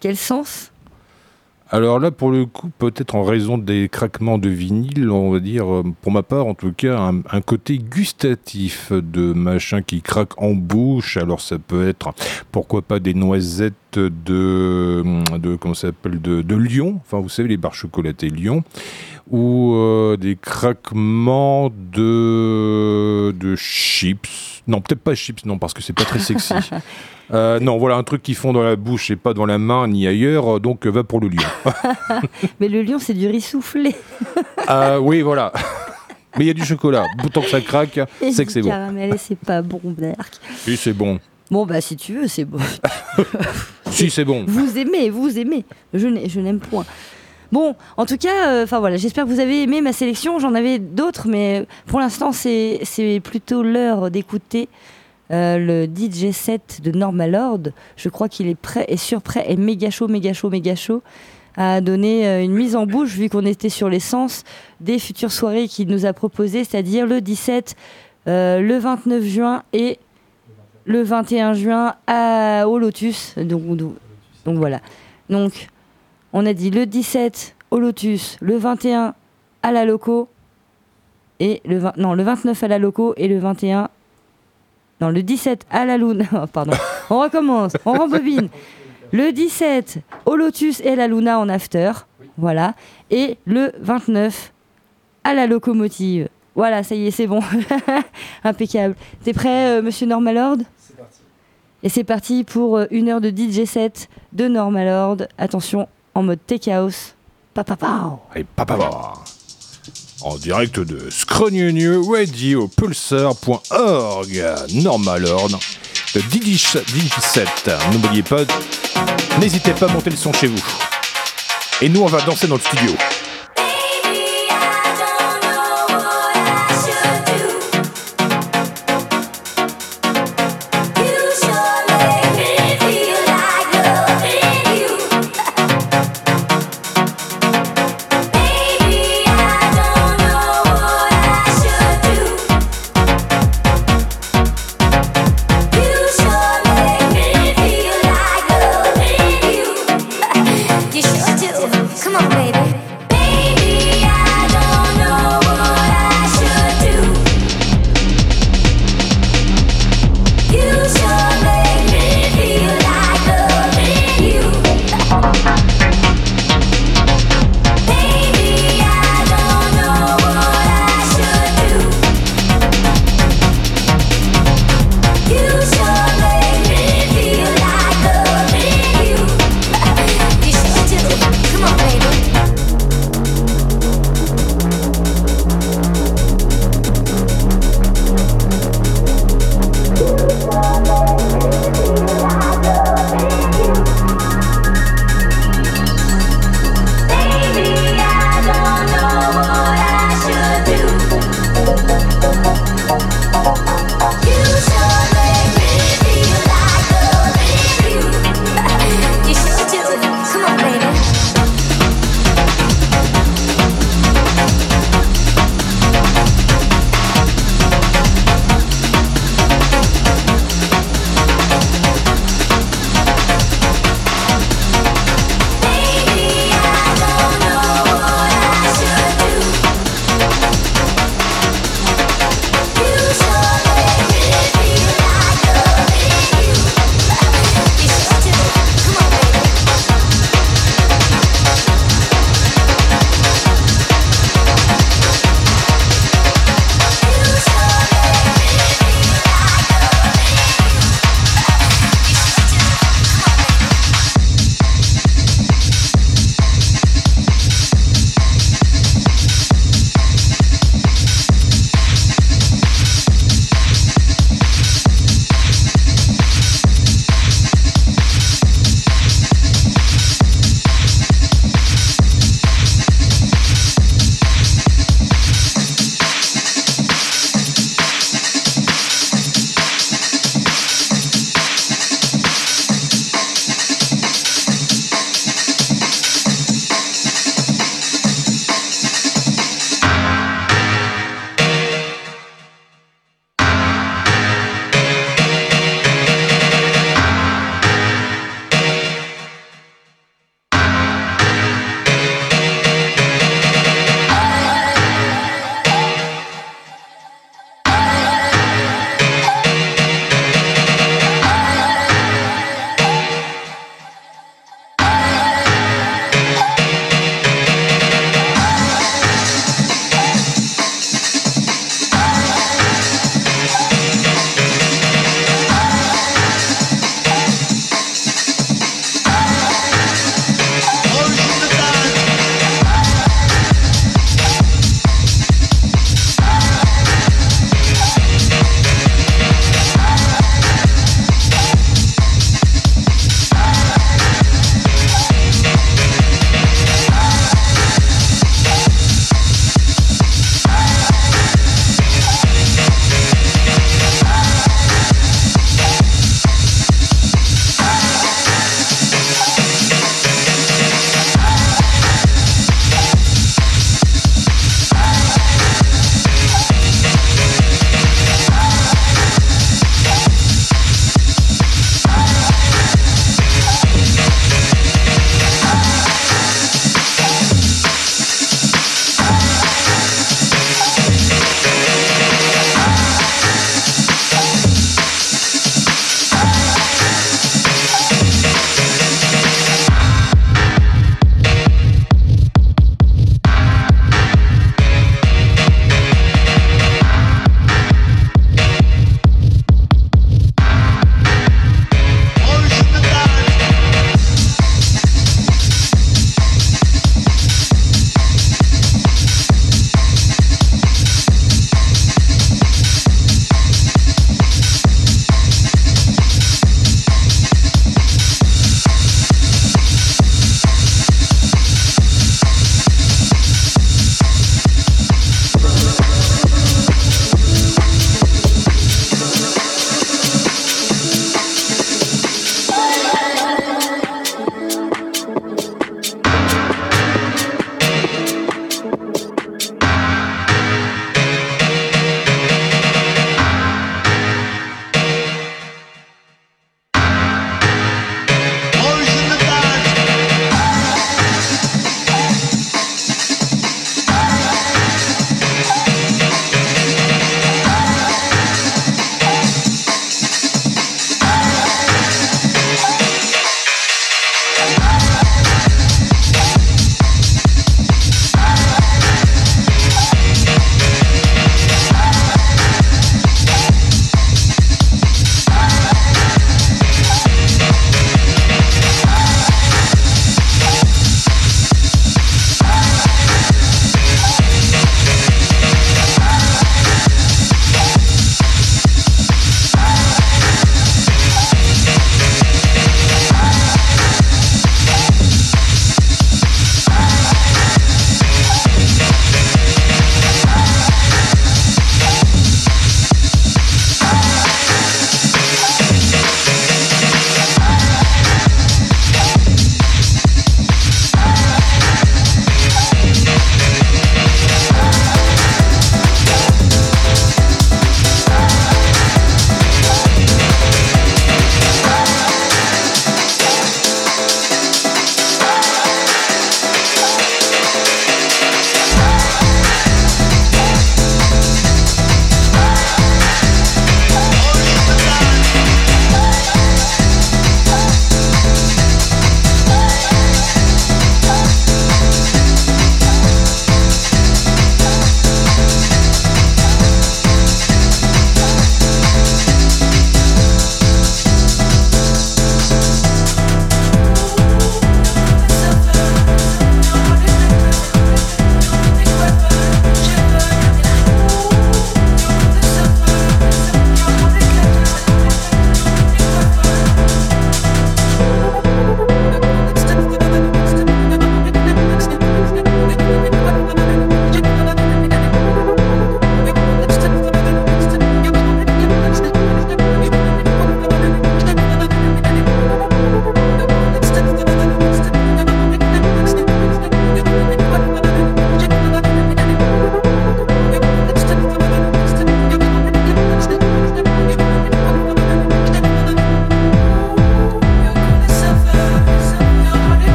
quel sens? Alors là, pour le coup, peut-être en raison des craquements de vinyle, on va dire, euh, pour ma part en tout cas, un, côté gustatif de machin qui craque en bouche. Alors ça peut être, pourquoi pas, des noisettes de, de comment s'appelle, de, de. Enfin, vous savez, les barres chocolatées Lyon ou euh, des craquements de, de chips. Non, peut-être pas chips, non, parce que c'est pas très sexy. Euh, non, voilà, un truc qui fond dans la bouche et pas dans la main ni ailleurs, donc va pour le lion. Mais le lion, c'est du riz soufflé. euh, oui, voilà. Mais il y a du chocolat. Tant que ça craque, c'est que c'est bon. Caramel, c'est pas bon, Berk. Oui, c'est bon. Bon, bah, si tu veux, c'est bon. si, c'est bon. Vous aimez, vous aimez. Je n'aime point. Bon, en tout cas, euh, enfin voilà, j'espère que vous avez aimé ma sélection. J'en avais d'autres, mais pour l'instant, c'est plutôt l'heure d'écouter euh, le DJ set de Normal Lord. Je crois qu'il est prêt et surprêt et méga chaud, méga chaud, méga chaud à donner euh, une mise en bouche, vu qu'on était sur l'essence des futures soirées qu'il nous a proposées, c'est-à-dire le 17, le 29 juin et le 21 juin au Lotus. Donc, donc voilà. Donc, on a dit le 17 au Lotus, le 21 à la Loco et le non, le 29 à la Loco et le 21 non, le 17 à la Luna. Oh, pardon. On recommence, on rembobine. Le 17 au Lotus et à la Luna en after. Voilà. Et le 29 à la locomotive. Voilà, ça y est, c'est bon. Impeccable. T'es prêt, euh, monsieur Normalord? C'est parti. Et c'est parti pour euh, une heure de DJ set de Normalord. Attention, en mode take house. Papa Et papa En direct de Scrogneux Radio Pulsar.org. Normal ordre. Le 17. N'oubliez pas, n'hésitez pas à monter le son chez vous. Et nous, on va danser dans le studio.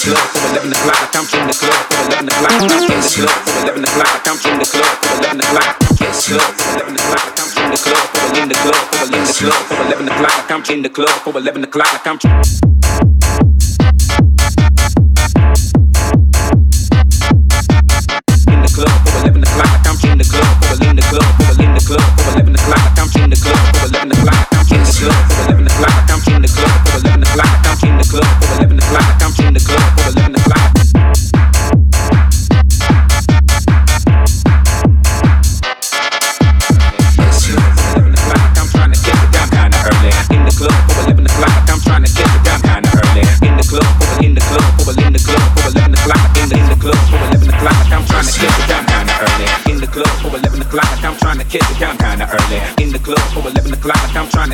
club for 11 o'clock. I come to the club for 11 o'clock. I guess club for 11 o'clock. I come to the club for 11 o'clock. I guess club for 11 o'clock. I come to the club for 11 o'clock. I come to the club for 11 o'clock. I come from the club till 11 o'clock. I come.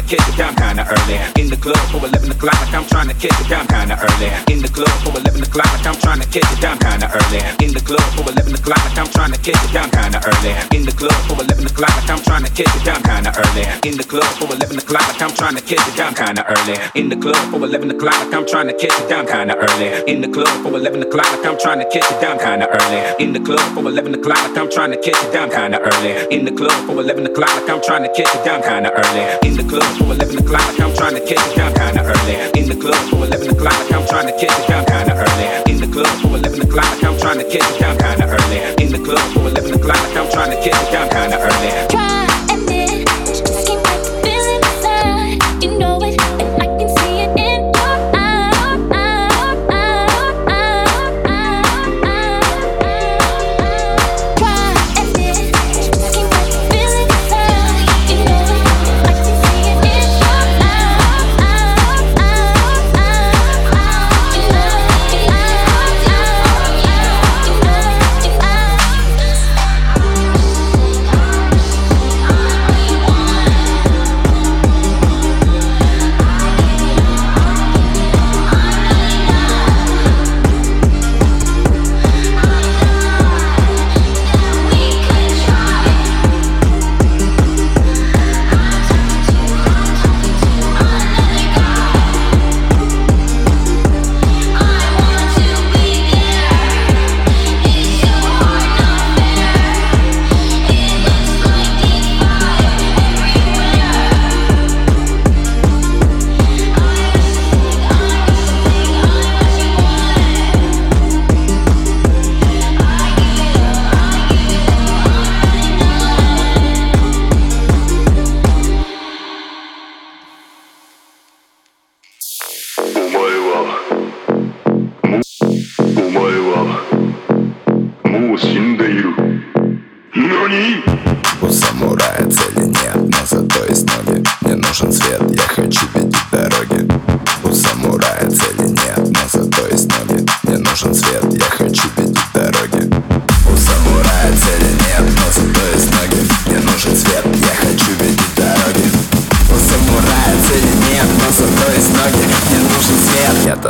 trying to catch the count kinda early. In the club for 11 o'clock, I'm trying to catch a I'm like I'm. trying to catch it down kinda early. In the club for 11 o'clock, I'm trying to catch it down kinda early. In the club for 11 o'clock, I'm trying to catch it down kinda early. In the club for 11 o'clock, I'm trying to catch it down kinda early. In the club for 11 o'clock, I'm trying to catch it down kinda early. In the club for 11 o'clock, I'm trying to catch it down kinda early. In the club for 11 o'clock, I'm trying to catch it down kinda early. In the club for 11 o'clock, I'm trying to catch it down kinda early. In the club for 11 o'clock, I'm trying to catch it down kinda early the club for 11 o'clock, I'm trying to catch the count kinda early. In the club for 11 o'clock, I'm trying to catch the count kinda early.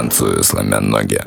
станцию, сломя ноги.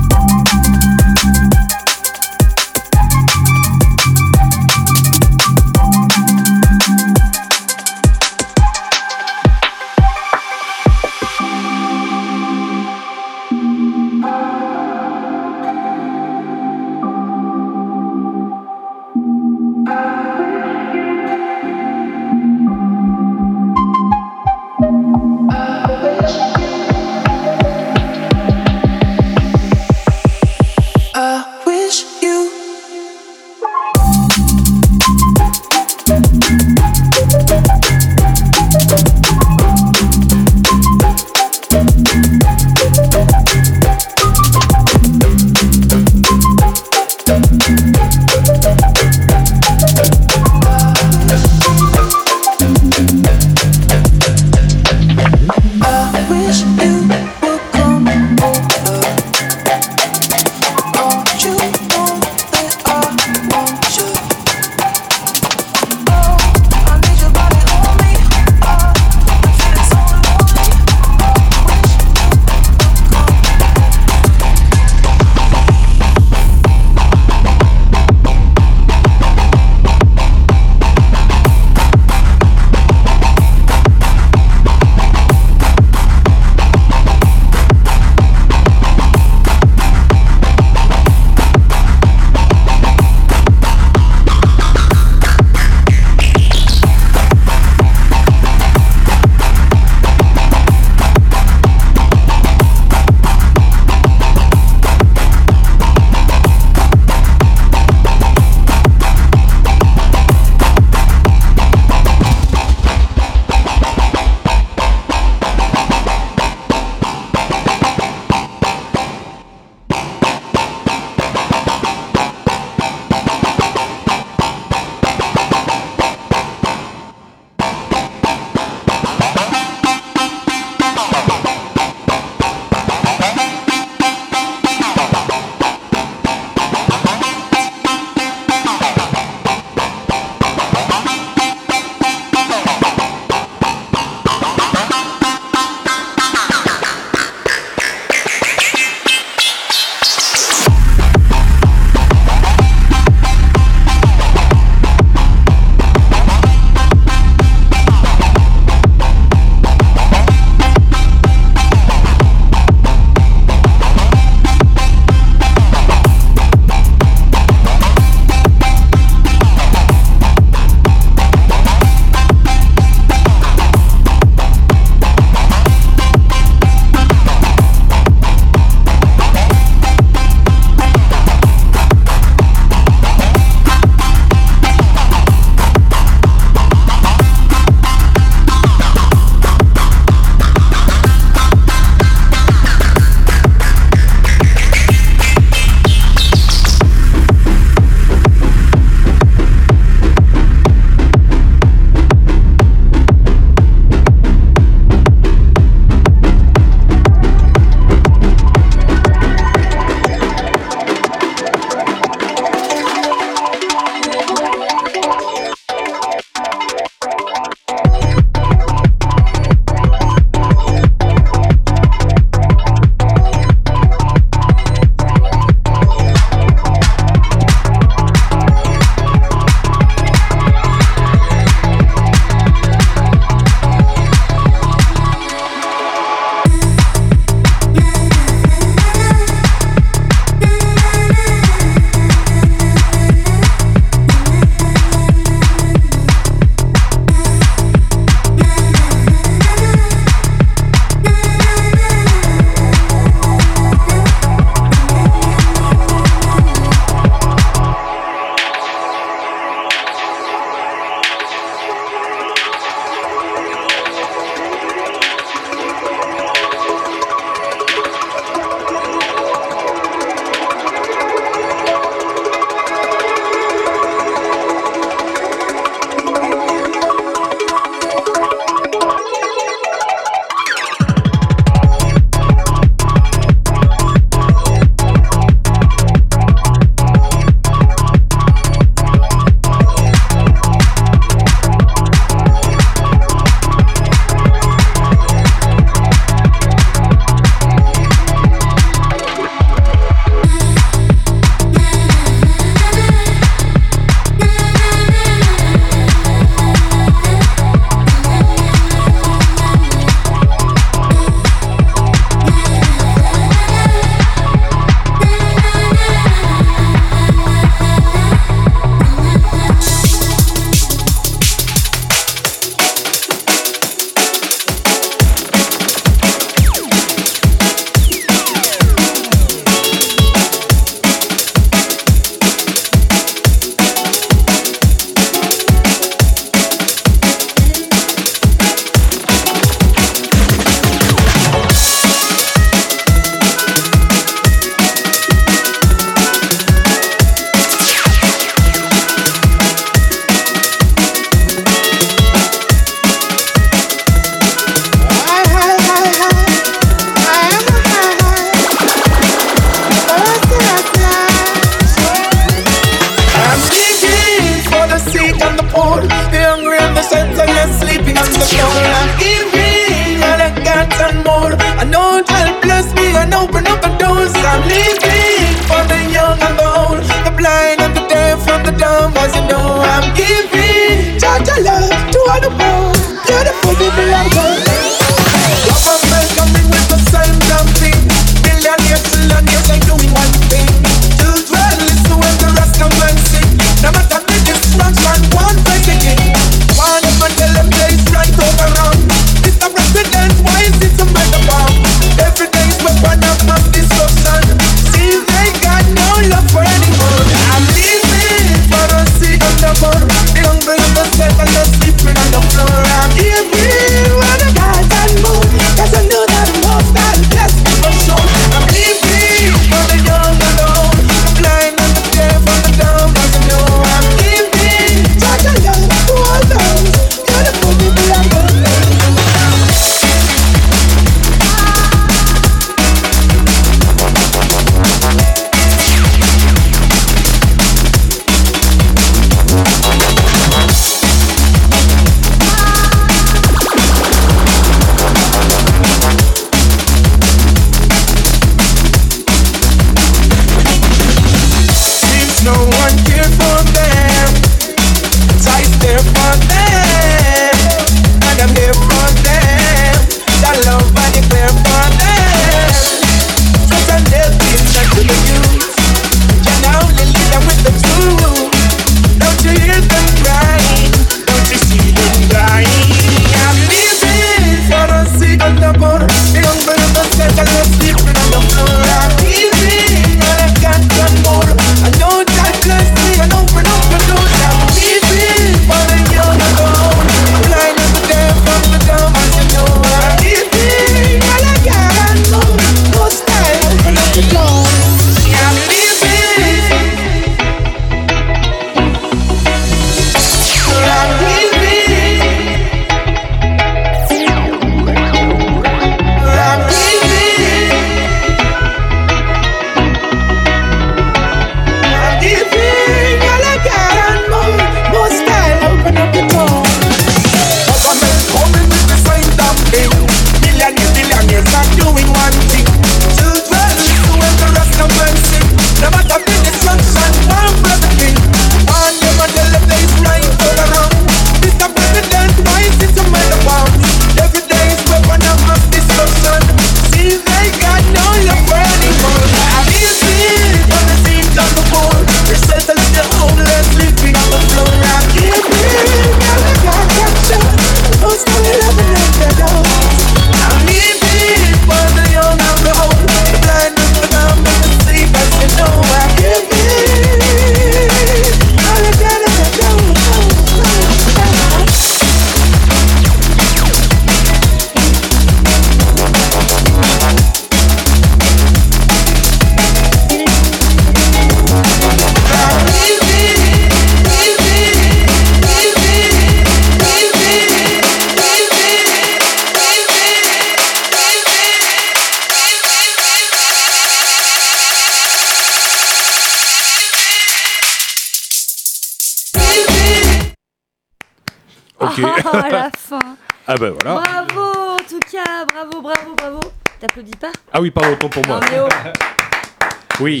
Oui, pardon, autant pour moi. Non, oh. Oui.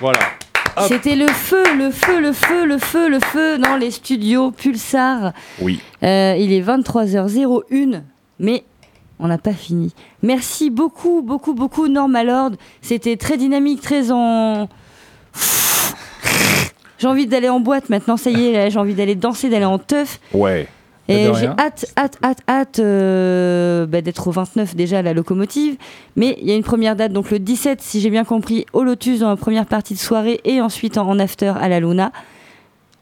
Voilà. C'était le feu, le feu, le feu, le feu, le feu dans les studios Pulsar. Oui. Euh, il est 23h01, mais on n'a pas fini. Merci beaucoup, beaucoup, beaucoup, Norma Lord. C'était très dynamique, très en. J'ai envie d'aller en boîte maintenant, ça y est, j'ai envie d'aller danser, d'aller en teuf. Ouais. Et j'ai hâte, hâte, hâte, hâte euh, bah, d'être au 29 déjà à la locomotive. Mais il y a une première date, donc le 17, si j'ai bien compris, au Lotus dans la première partie de soirée et ensuite en, en after à la Luna.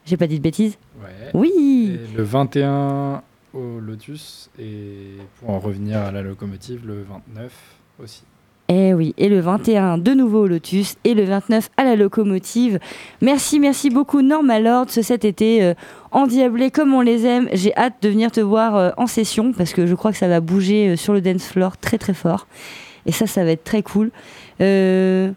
J'ai pas dit de bêtises Ouais. Oui Et le 21 au Lotus et pour en revenir à la locomotive le 29 aussi. Eh oui, et le 21 de nouveau au Lotus et le 29 à la locomotive. Merci, merci beaucoup Norma Lord ce cet été euh, endiablé comme on les aime. J'ai hâte de venir te voir euh, en session parce que je crois que ça va bouger euh, sur le dance floor très très fort. Et ça, ça va être très cool. Je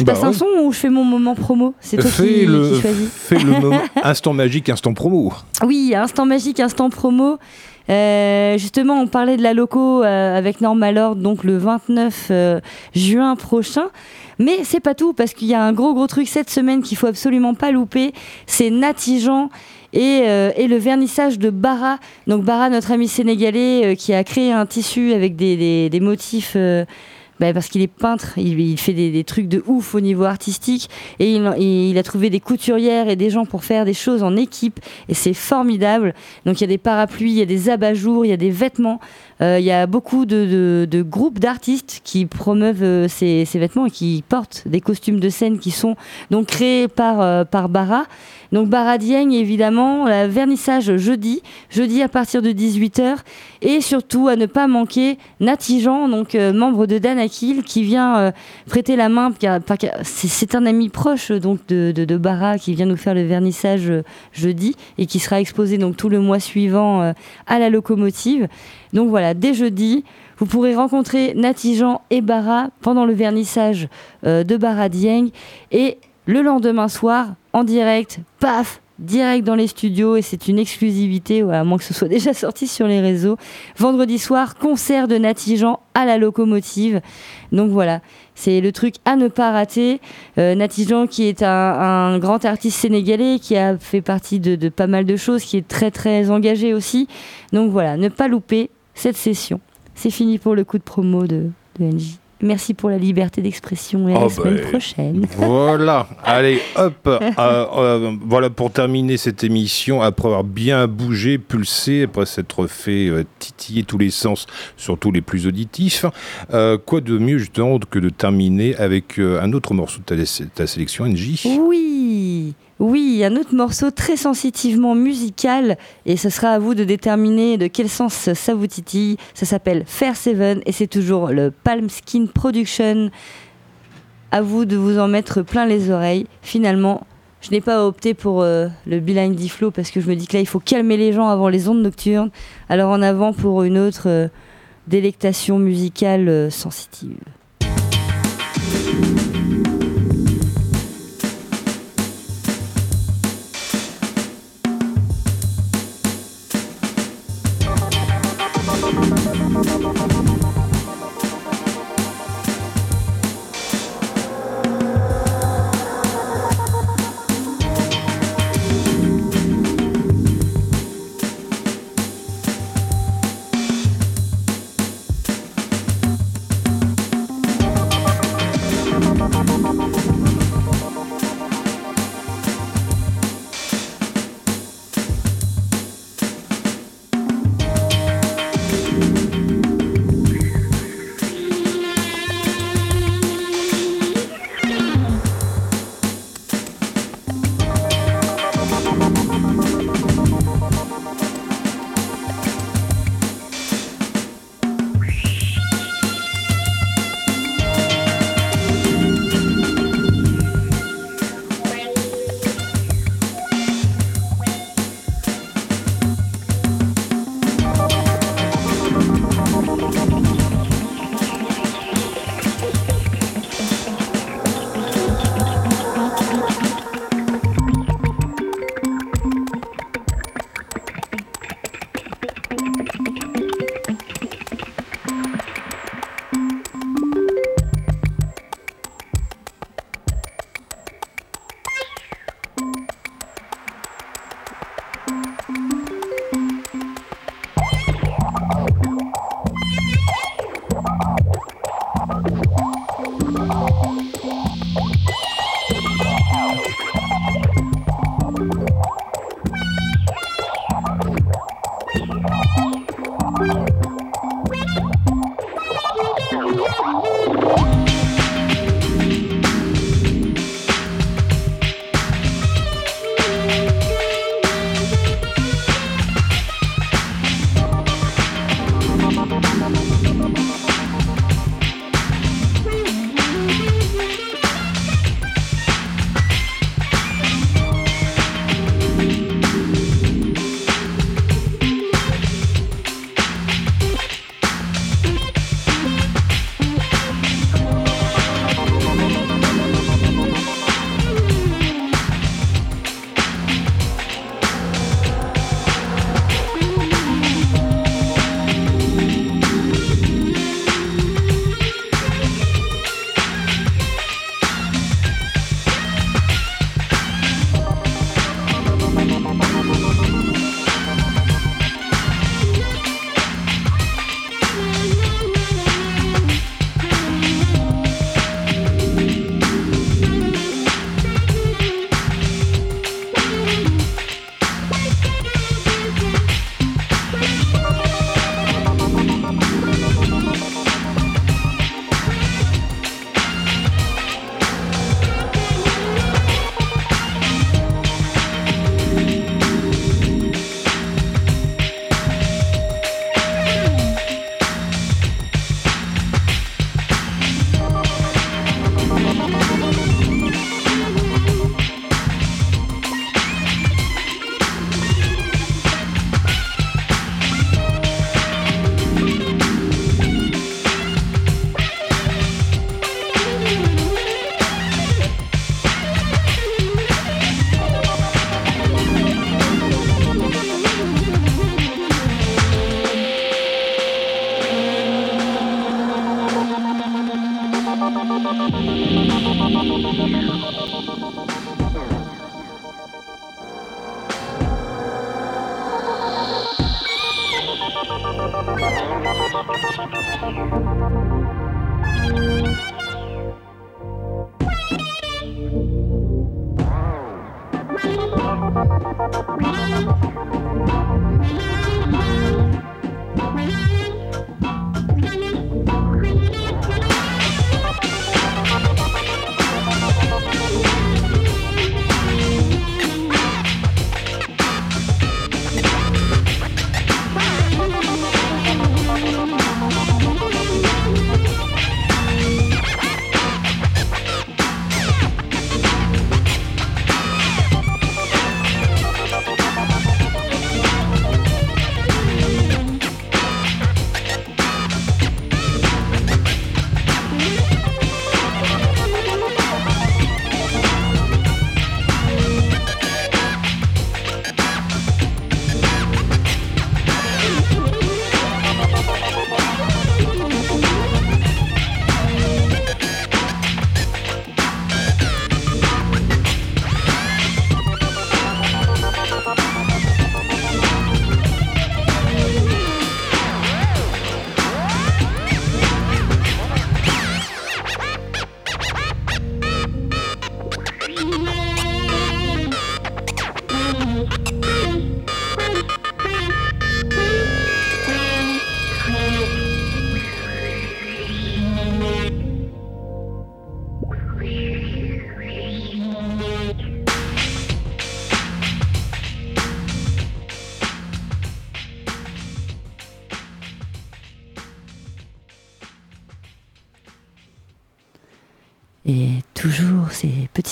Bah passe un son ou je fais mon moment promo? C'est toi Fais qui, le, qui choisis. fais le moment instant magique, instant promo. Oui, instant magique, instant promo. Euh, justement, on parlait de la loco euh, avec Norma Lord, donc le 29 euh, juin prochain. Mais c'est pas tout, parce qu'il y a un gros gros truc cette semaine qu'il faut absolument pas louper. C'est Natijan et, euh, et le vernissage de Bara. Donc Bara, notre ami sénégalais, qui a créé un tissu avec des, des- des motifs. Bah, parce qu'il est peintre, il, fait des, trucs de ouf au niveau artistique et il, a trouvé des couturières et des gens pour faire des choses en équipe et c'est formidable. Donc il y a des parapluies, il y a des abat-jours, il y a des vêtements, euh, il y a beaucoup de, groupes d'artistes qui promeuvent euh, ces, vêtements et qui portent des costumes de scène qui sont donc créés par, euh, par Bara. Donc Bara Dieng évidemment, vernissage jeudi, jeudi à partir de 18h et surtout à ne pas manquer Natijan, donc euh, membre de Danakil, qui vient euh, prêter la main. C'est un ami proche donc de, de, Bara qui vient nous faire le vernissage euh, jeudi et qui sera exposé donc tout le mois suivant à la locomotive. Donc voilà, dès jeudi, vous pourrez rencontrer Natijan et Bara pendant le vernissage de Bara Dieng et le lendemain soir, en direct, paf, direct dans les studios et c'est une exclusivité, à moins que ce soit déjà sorti sur les réseaux. Vendredi soir, concert de Natijan à la locomotive. Donc voilà, c'est le truc à ne pas rater. Euh, qui est un, un grand artiste sénégalais qui a fait partie de, de pas mal de choses, qui est très très engagé aussi. Donc voilà, ne pas louper cette session. C'est fini pour le coup de promo de, de NJ. Merci pour la liberté d'expression et à Oh la bah, semaine prochaine. Voilà, allez, hop, euh, euh, voilà pour terminer cette émission, après avoir bien bougé, pulsé, après s'être fait euh, titiller tous les sens, surtout les plus auditifs, quoi de mieux justement que de terminer avec un autre morceau de ta, ta sélection, NJ Oui, oui, un autre morceau très sensitivement musical et ce sera à vous de déterminer de quel sens ça vous titille. Ça s'appelle Fair Seven et c'est toujours le Palm Skin Production. À vous de vous en mettre plein les oreilles. Finalement, je n'ai pas opté pour euh, le Blind Flow parce que je me dis que là il faut calmer les gens avant les ondes nocturnes. Alors en avant pour une autre euh, délectation musicale euh, sensitive.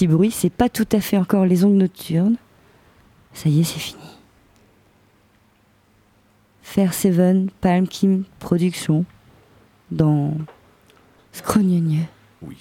bruit, c'est pas tout à fait encore les ongles nocturnes. Ça y est, c'est fini. Fair Seven, Palm Kim Production, dans Scrognonieux. Oui,